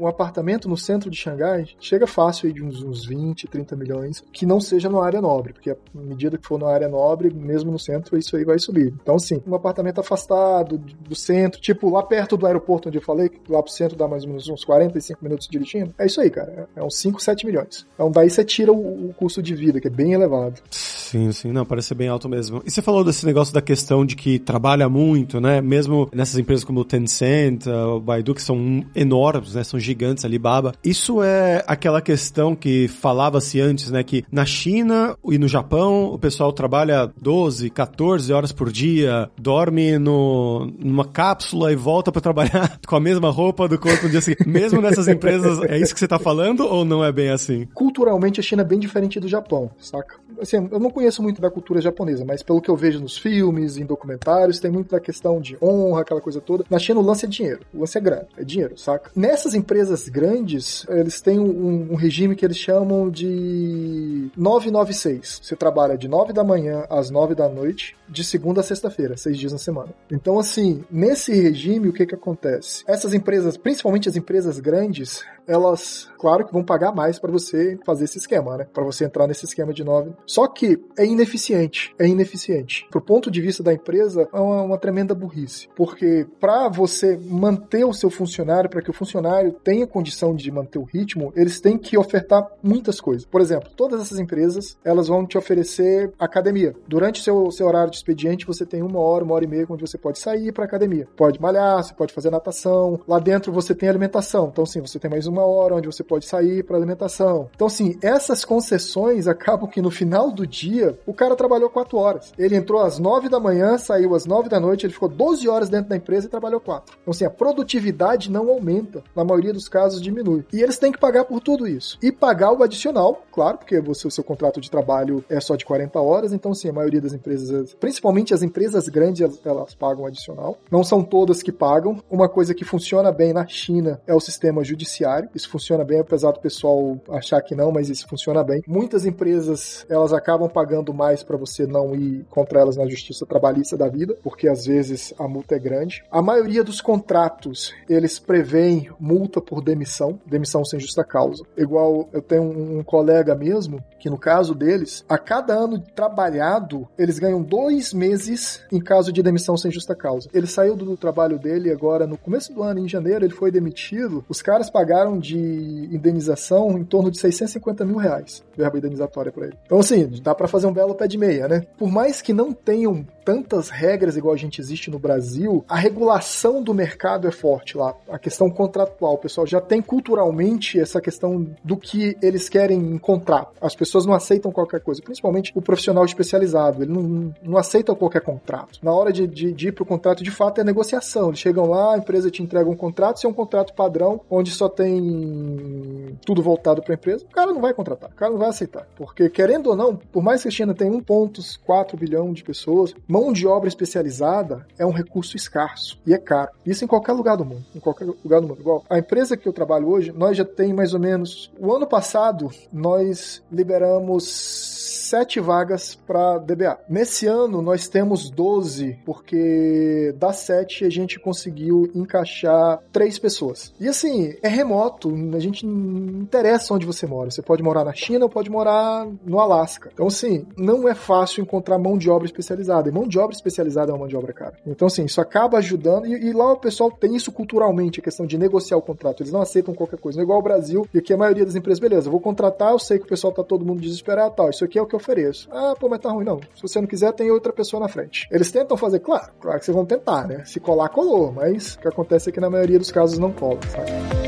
um apartamento no centro de Xangai chega fácil aí de uns, uns 20, 30 milhões, que não seja numa área nobre, porque à medida que for na área nobre, mesmo no centro, isso aí vai subir. Então, sim, um apartamento afastado do centro, tipo lá perto do aeroporto onde eu falei, que lá pro centro dá mais ou menos uns 45 minutos dirigindo, é isso aí, cara. É uns 5, 7 milhões. Então, daí você tira o, o custo de vida, que é bem elevado. Sim, sim, não, parece bem alto mesmo. E você falou desse negócio da questão de que trabalha muito, né? Mesmo nessas empresas como o Tencent, o Baidu, que são enormes, né? São gigantes, Alibaba. Isso é aquela questão que falava-se antes, né? Que na China e no Japão, o pessoal trabalha 12, 14 horas por dia, dorme no, numa cápsula e volta para trabalhar com a mesma roupa do corpo no dia seguinte. Mesmo nessas empresas, é isso que você tá falando ou não é bem assim? Culturalmente, a China é bem diferente do Japão, saca? Assim, eu não, conheço muito da cultura japonesa, mas pelo que eu vejo nos filmes, em documentários, tem muito da questão de honra, aquela coisa toda. Na China o lance é dinheiro, o lance é grande, é dinheiro, saca? Nessas empresas grandes, eles têm um, um regime que eles chamam de 996. Você trabalha de 9 da manhã às 9 da noite, de segunda a sexta-feira, seis dias na semana. Então, assim, nesse regime, o que que acontece? Essas empresas, principalmente as empresas grandes, elas, claro que vão pagar mais para você fazer esse esquema, né? Para você entrar nesse esquema de 9. Só que é ineficiente, é ineficiente. Pro ponto de vista da empresa, é uma, uma tremenda burrice, porque para você manter o seu funcionário, para que o funcionário tenha condição de manter o ritmo, eles têm que ofertar muitas coisas. Por exemplo, todas essas empresas, elas vão te oferecer academia. Durante o seu, seu horário de expediente, você tem uma hora, uma hora e meia onde você pode sair para academia. Pode malhar, você pode fazer natação. Lá dentro você tem alimentação. Então, sim, você tem mais uma hora onde você pode sair para alimentação. Então, sim, essas concessões acabam que no final do dia o cara trabalhou quatro horas. Ele entrou às nove da manhã, saiu às nove da noite, ele ficou 12 horas dentro da empresa e trabalhou quatro. Então, assim, a produtividade não aumenta. Na maioria dos casos, diminui. E eles têm que pagar por tudo isso. E pagar o adicional, claro, porque você, o seu contrato de trabalho é só de 40 horas. Então, sim, a maioria das empresas, principalmente as empresas grandes, elas pagam adicional. Não são todas que pagam. Uma coisa que funciona bem na China é o sistema judiciário. Isso funciona bem, apesar do pessoal achar que não, mas isso funciona bem. Muitas empresas, elas acabam pagando mais para você não ir contra elas na justiça trabalhista da vida, porque às vezes a multa é grande. A maioria dos contratos, eles prevêem multa por demissão, demissão sem justa causa. Igual eu tenho um colega mesmo, que no caso deles, a cada ano trabalhado, eles ganham dois meses em caso de demissão sem justa causa. Ele saiu do trabalho dele agora no começo do ano, em janeiro, ele foi demitido. Os caras pagaram de indenização em torno de 650 mil reais, verba indenizatória para ele. Então, assim, dá para fazer um belo pé de meia, né? Por mais que não tenham tantas regras igual a gente existe no Brasil, a regulação do mercado é forte lá. A questão contratual, pessoal já tem culturalmente essa questão do que eles querem em contrato. As pessoas não aceitam qualquer coisa, principalmente o profissional especializado. Ele não, não aceita qualquer contrato. Na hora de, de, de ir para o contrato, de fato, é negociação. Eles chegam lá, a empresa te entrega um contrato, se é um contrato padrão, onde só tem tudo voltado para a empresa, o cara não vai contratar, o cara não vai aceitar. Porque, querendo ou não, por mais que a China tenha 1,4 bilhão de pessoas, mão de obra especializada é um recurso escasso e é caro. Isso em qualquer lugar do mundo. Em qualquer lugar do mundo. Igual a empresa que eu trabalho hoje, nós já tem mais ou menos. O ano passado, nós liberamos sete vagas para DBA. Nesse ano nós temos 12, porque das sete a gente conseguiu encaixar três pessoas. E assim, é remoto, a gente não interessa onde você mora. Você pode morar na China ou pode morar no Alasca. Então, assim, não é fácil encontrar mão de obra especializada. E mão de obra especializada é uma mão de obra cara. Então, assim, isso acaba ajudando. E, e, lá o pessoal tem isso culturalmente, a questão de negociar o contrato. Eles não aceitam qualquer coisa. Não é igual ao Brasil, e aqui a maioria das empresas, beleza, vou contratar, eu sei que o pessoal tá todo mundo desesperado tal. Isso aqui é o que eu ofereço. Ah, pô, mas tá ruim. Não. Se você não quiser, tem outra pessoa na frente. Eles tentam fazer, claro, claro que vocês vão tentar, né? Se colar, colou. Mas o que acontece é que na maioria dos casos não cola, sabe?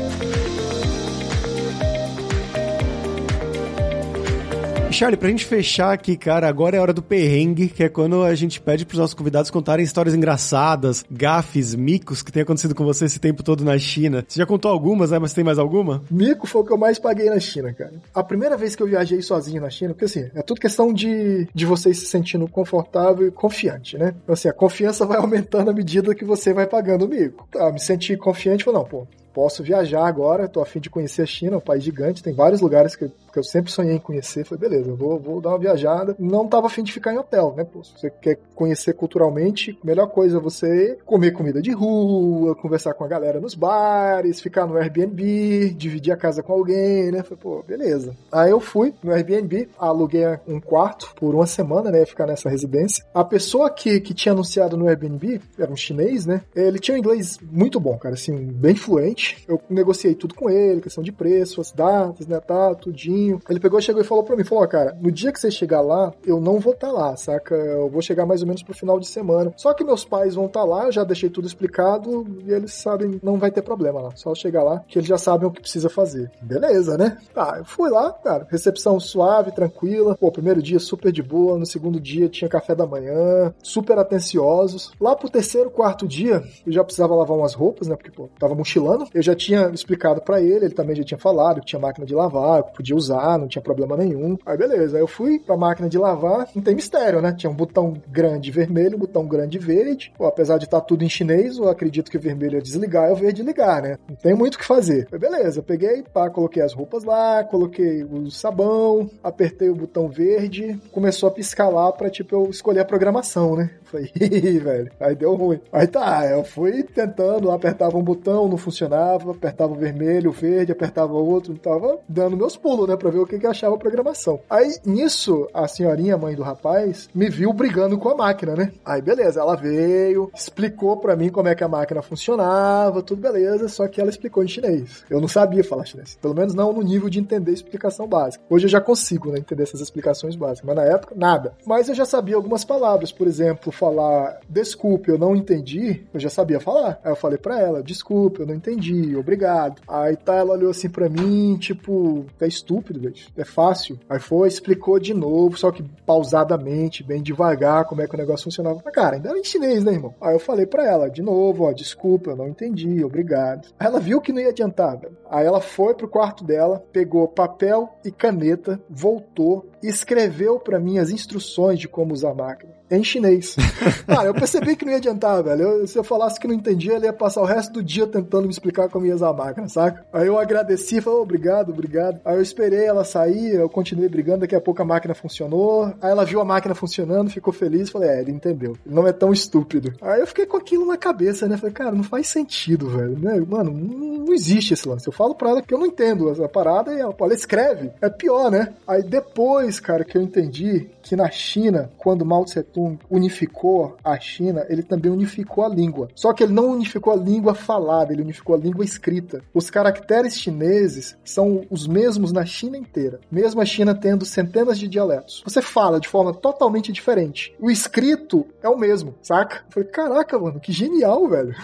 Charlie, pra gente fechar aqui, cara, agora é a hora do perrengue, que é quando a gente pede pros nossos convidados contarem histórias engraçadas, gafes, micos que tem acontecido com você esse tempo todo na China. Você já contou algumas, né? Mas tem mais alguma? Mico foi o que eu mais paguei na China, cara. A primeira vez que eu viajei sozinho na China, porque assim, é tudo questão de, de você se sentindo confortável e confiante, né? Então, assim, a confiança vai aumentando à medida que você vai pagando o mico. Tá, me senti confiante, falei, não, pô, posso viajar agora, tô afim de conhecer a China, um país gigante, tem vários lugares que, que eu sempre sonhei em conhecer. Falei, beleza, eu vou, vou dar uma viajada. Não tava afim de ficar em hotel, né? Pô, se você quer conhecer culturalmente, melhor coisa é você comer comida de rua, conversar com a galera nos bares, ficar no Airbnb, dividir a casa com alguém, né? Falei, pô, beleza. Aí eu fui no Airbnb, aluguei um quarto por uma semana, né? Ia ficar nessa residência. A pessoa que, que tinha anunciado no Airbnb, era um chinês, né? Ele tinha um inglês muito bom, cara, assim, bem fluente eu negociei tudo com ele, questão de preço, as datas, né, tá, tudinho. Ele pegou, chegou e falou pra mim, falou, ó, cara, no dia que você chegar lá, eu não vou estar tá lá, saca? Eu vou chegar mais ou menos pro final de semana. Só que meus pais vão estar tá lá, eu já deixei tudo explicado e eles sabem, não vai ter problema lá. Só chegar lá que eles já sabem o que precisa fazer. Beleza, né? Tá, eu fui lá, cara, recepção suave, tranquila. Pô, primeiro dia super de boa, no segundo dia tinha café da manhã, super atenciosos. Lá pro terceiro, quarto dia, eu já precisava lavar umas roupas, né? Porque, pô, tava mochilando Eu já tinha explicado para ele, ele também já tinha falado que tinha máquina de lavar, que podia usar, não tinha problema nenhum. Aí beleza, aí eu fui pra máquina de lavar, não tem mistério, né? Tinha um botão grande vermelho, um botão grande verde. Pô, apesar de estar tá tudo em chinês, eu acredito que o vermelho é desligar e o verde ligar, né? Não tem muito o que fazer. Aí beleza, peguei, pá, coloquei as roupas lá, coloquei o sabão, apertei o botão verde, começou a piscar lá pra, tipo, eu escolher a programação, né? Falei, velho, aí deu ruim. Aí tá, eu fui tentando, apertava um botão, não funcionava, apertava o vermelho, o verde, apertava outro, tava dando meus pulos, né, pra ver o que que achava a programação. Aí, nisso, a senhorinha, mãe do rapaz, me viu brigando com a máquina, né? Aí, beleza, ela veio, explicou pra mim como é que a máquina funcionava, tudo beleza, só que ela explicou em chinês. Eu não sabia falar chinês, pelo menos não no nível de entender explicação básica. Hoje eu já consigo, né, entender essas explicações básicas, mas na época, nada. Mas eu já sabia algumas palavras, por exemplo, falar desculpe, eu não entendi, eu já sabia falar. Aí eu falei pra ela, desculpe, eu não entendi, obrigado. Aí tá, ela olhou assim pra mim, tipo, é estúpido, velho, é fácil. Aí foi, explicou de novo, só que pausadamente, bem devagar, como é que o negócio funcionava. Mas, cara, ainda era em chinês, né, irmão? Aí eu falei pra ela, de novo, ó, desculpa, eu não entendi, obrigado. Aí ela viu que não ia adiantar, velho. Aí ela foi pro quarto dela, pegou papel e caneta, voltou e escreveu para mim as instruções de como usar a máquina em chinês. Cara, eu percebi que não ia adiantar, velho. Eu, se eu falasse que não entendia, ele ia passar o resto do dia tentando me explicar como ia usar a máquina, saca? Aí eu agradeci, falei, oh, obrigado, obrigado. Aí eu esperei ela sair, eu continuei brigando, daqui a pouco a máquina funcionou. Aí ela viu a máquina funcionando, ficou feliz, falei, é, ele entendeu. Ele não é tão estúpido. Aí eu fiquei com aquilo na cabeça, né? Falei, cara, não faz sentido, velho. Né? Mano, não existe esse lance. Eu falo pra ela que eu não entendo essa parada e ela, ela escreve. É pior, né? Aí depois, cara, que eu entendi que na China, quando Mao Tse Tung unificou a China, ele também unificou a língua. Só que ele não unificou a língua falada, ele unificou a língua escrita. Os caracteres chineses são os mesmos na China inteira, mesmo a China tendo centenas de dialetos. Você fala de forma totalmente diferente. O escrito é o mesmo, saca? Eu falei, caraca, mano, que genial, velho.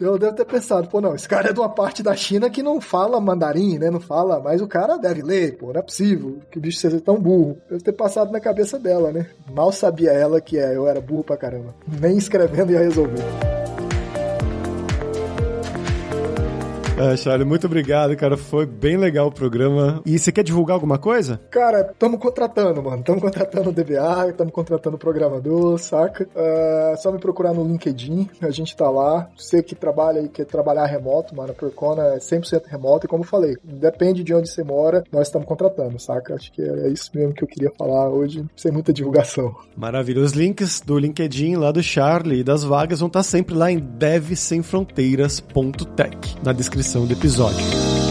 Eu devo ter pensado, pô, não, esse cara é de uma parte da China que não fala mandarim, né? Não fala, mas o cara deve ler, pô, não é possível que o bicho seja tão burro. Deve ter passado na cabeça dela, né? Mal sabia ela que é, eu era burro pra caramba. Nem escrevendo ia resolver. É, Charlie, muito obrigado, cara. Foi bem legal o programa. E você quer divulgar alguma coisa? Cara, estamos contratando, mano. Estamos contratando o DBA, estamos contratando o programador, saca? É só me procurar no LinkedIn, a gente tá lá. Você que trabalha e quer trabalhar remoto, mano, a Percona é 100% remoto. E como eu falei, depende de onde você mora, nós estamos contratando, saca? Acho que é isso mesmo que eu queria falar hoje, sem muita divulgação. Maravilha. Os links do LinkedIn lá do Charlie e das vagas vão estar sempre lá em devsemfronteiras.tech, na descrição descrição do episódio.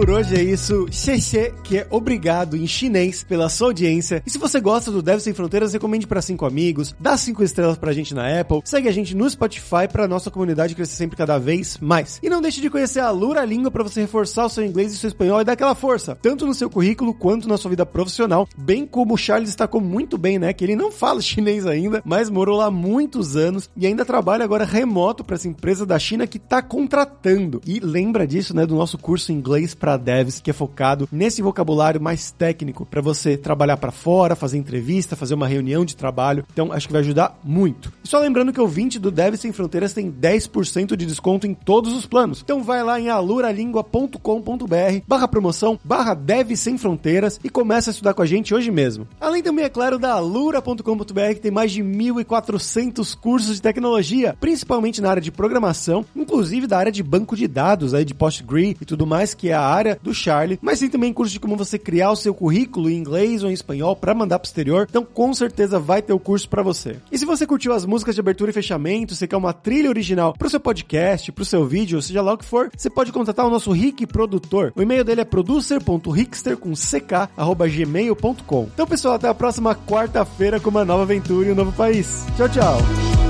Por hoje é isso. Xexê, que é obrigado em chinês pela sua audiência. E se você gosta do Deve Sem Fronteiras, recomende para cinco amigos, dá cinco estrelas pra gente na Apple, segue a gente no Spotify pra nossa comunidade crescer sempre cada vez mais. E não deixe de conhecer a Lura Língua para você reforçar o seu inglês e seu espanhol e dar aquela força, tanto no seu currículo quanto na sua vida profissional, bem como o Charles destacou muito bem, né, que ele não fala chinês ainda, mas morou lá muitos anos e ainda trabalha agora remoto para essa empresa da China que tá contratando. E lembra disso, né, do nosso curso inglês para devs, que é focado nesse vocabulário mais técnico para você trabalhar para fora, fazer entrevista, fazer uma reunião de trabalho. Então, acho que vai ajudar muito. E só lembrando que o 20 do Devs Sem Fronteiras tem 10% de desconto em todos os planos. Então, vai lá em aluralingua.com.br barra promoção, barra Devs Sem Fronteiras e começa a estudar com a gente hoje mesmo. Além também, é claro, da alura.com.br que tem mais de 1.400 cursos de tecnologia, principalmente na área de programação, inclusive da área de banco de dados, aí de PostgreSQL e tudo mais mais, que é a área do Charlie, mas tem também curso de como você criar o seu currículo em inglês ou em espanhol para mandar pro exterior. Então, com certeza vai ter o curso para você. E se você curtiu as músicas de abertura e fechamento, você quer uma trilha original pro seu podcast, pro seu vídeo, seja lá o que for, você pode contatar o nosso Rick produtor. O e-mail dele é producer.rickster com ck@gmail.com. Então, pessoal, até a próxima quarta-feira com uma nova aventura em um novo país. Tchau, tchau.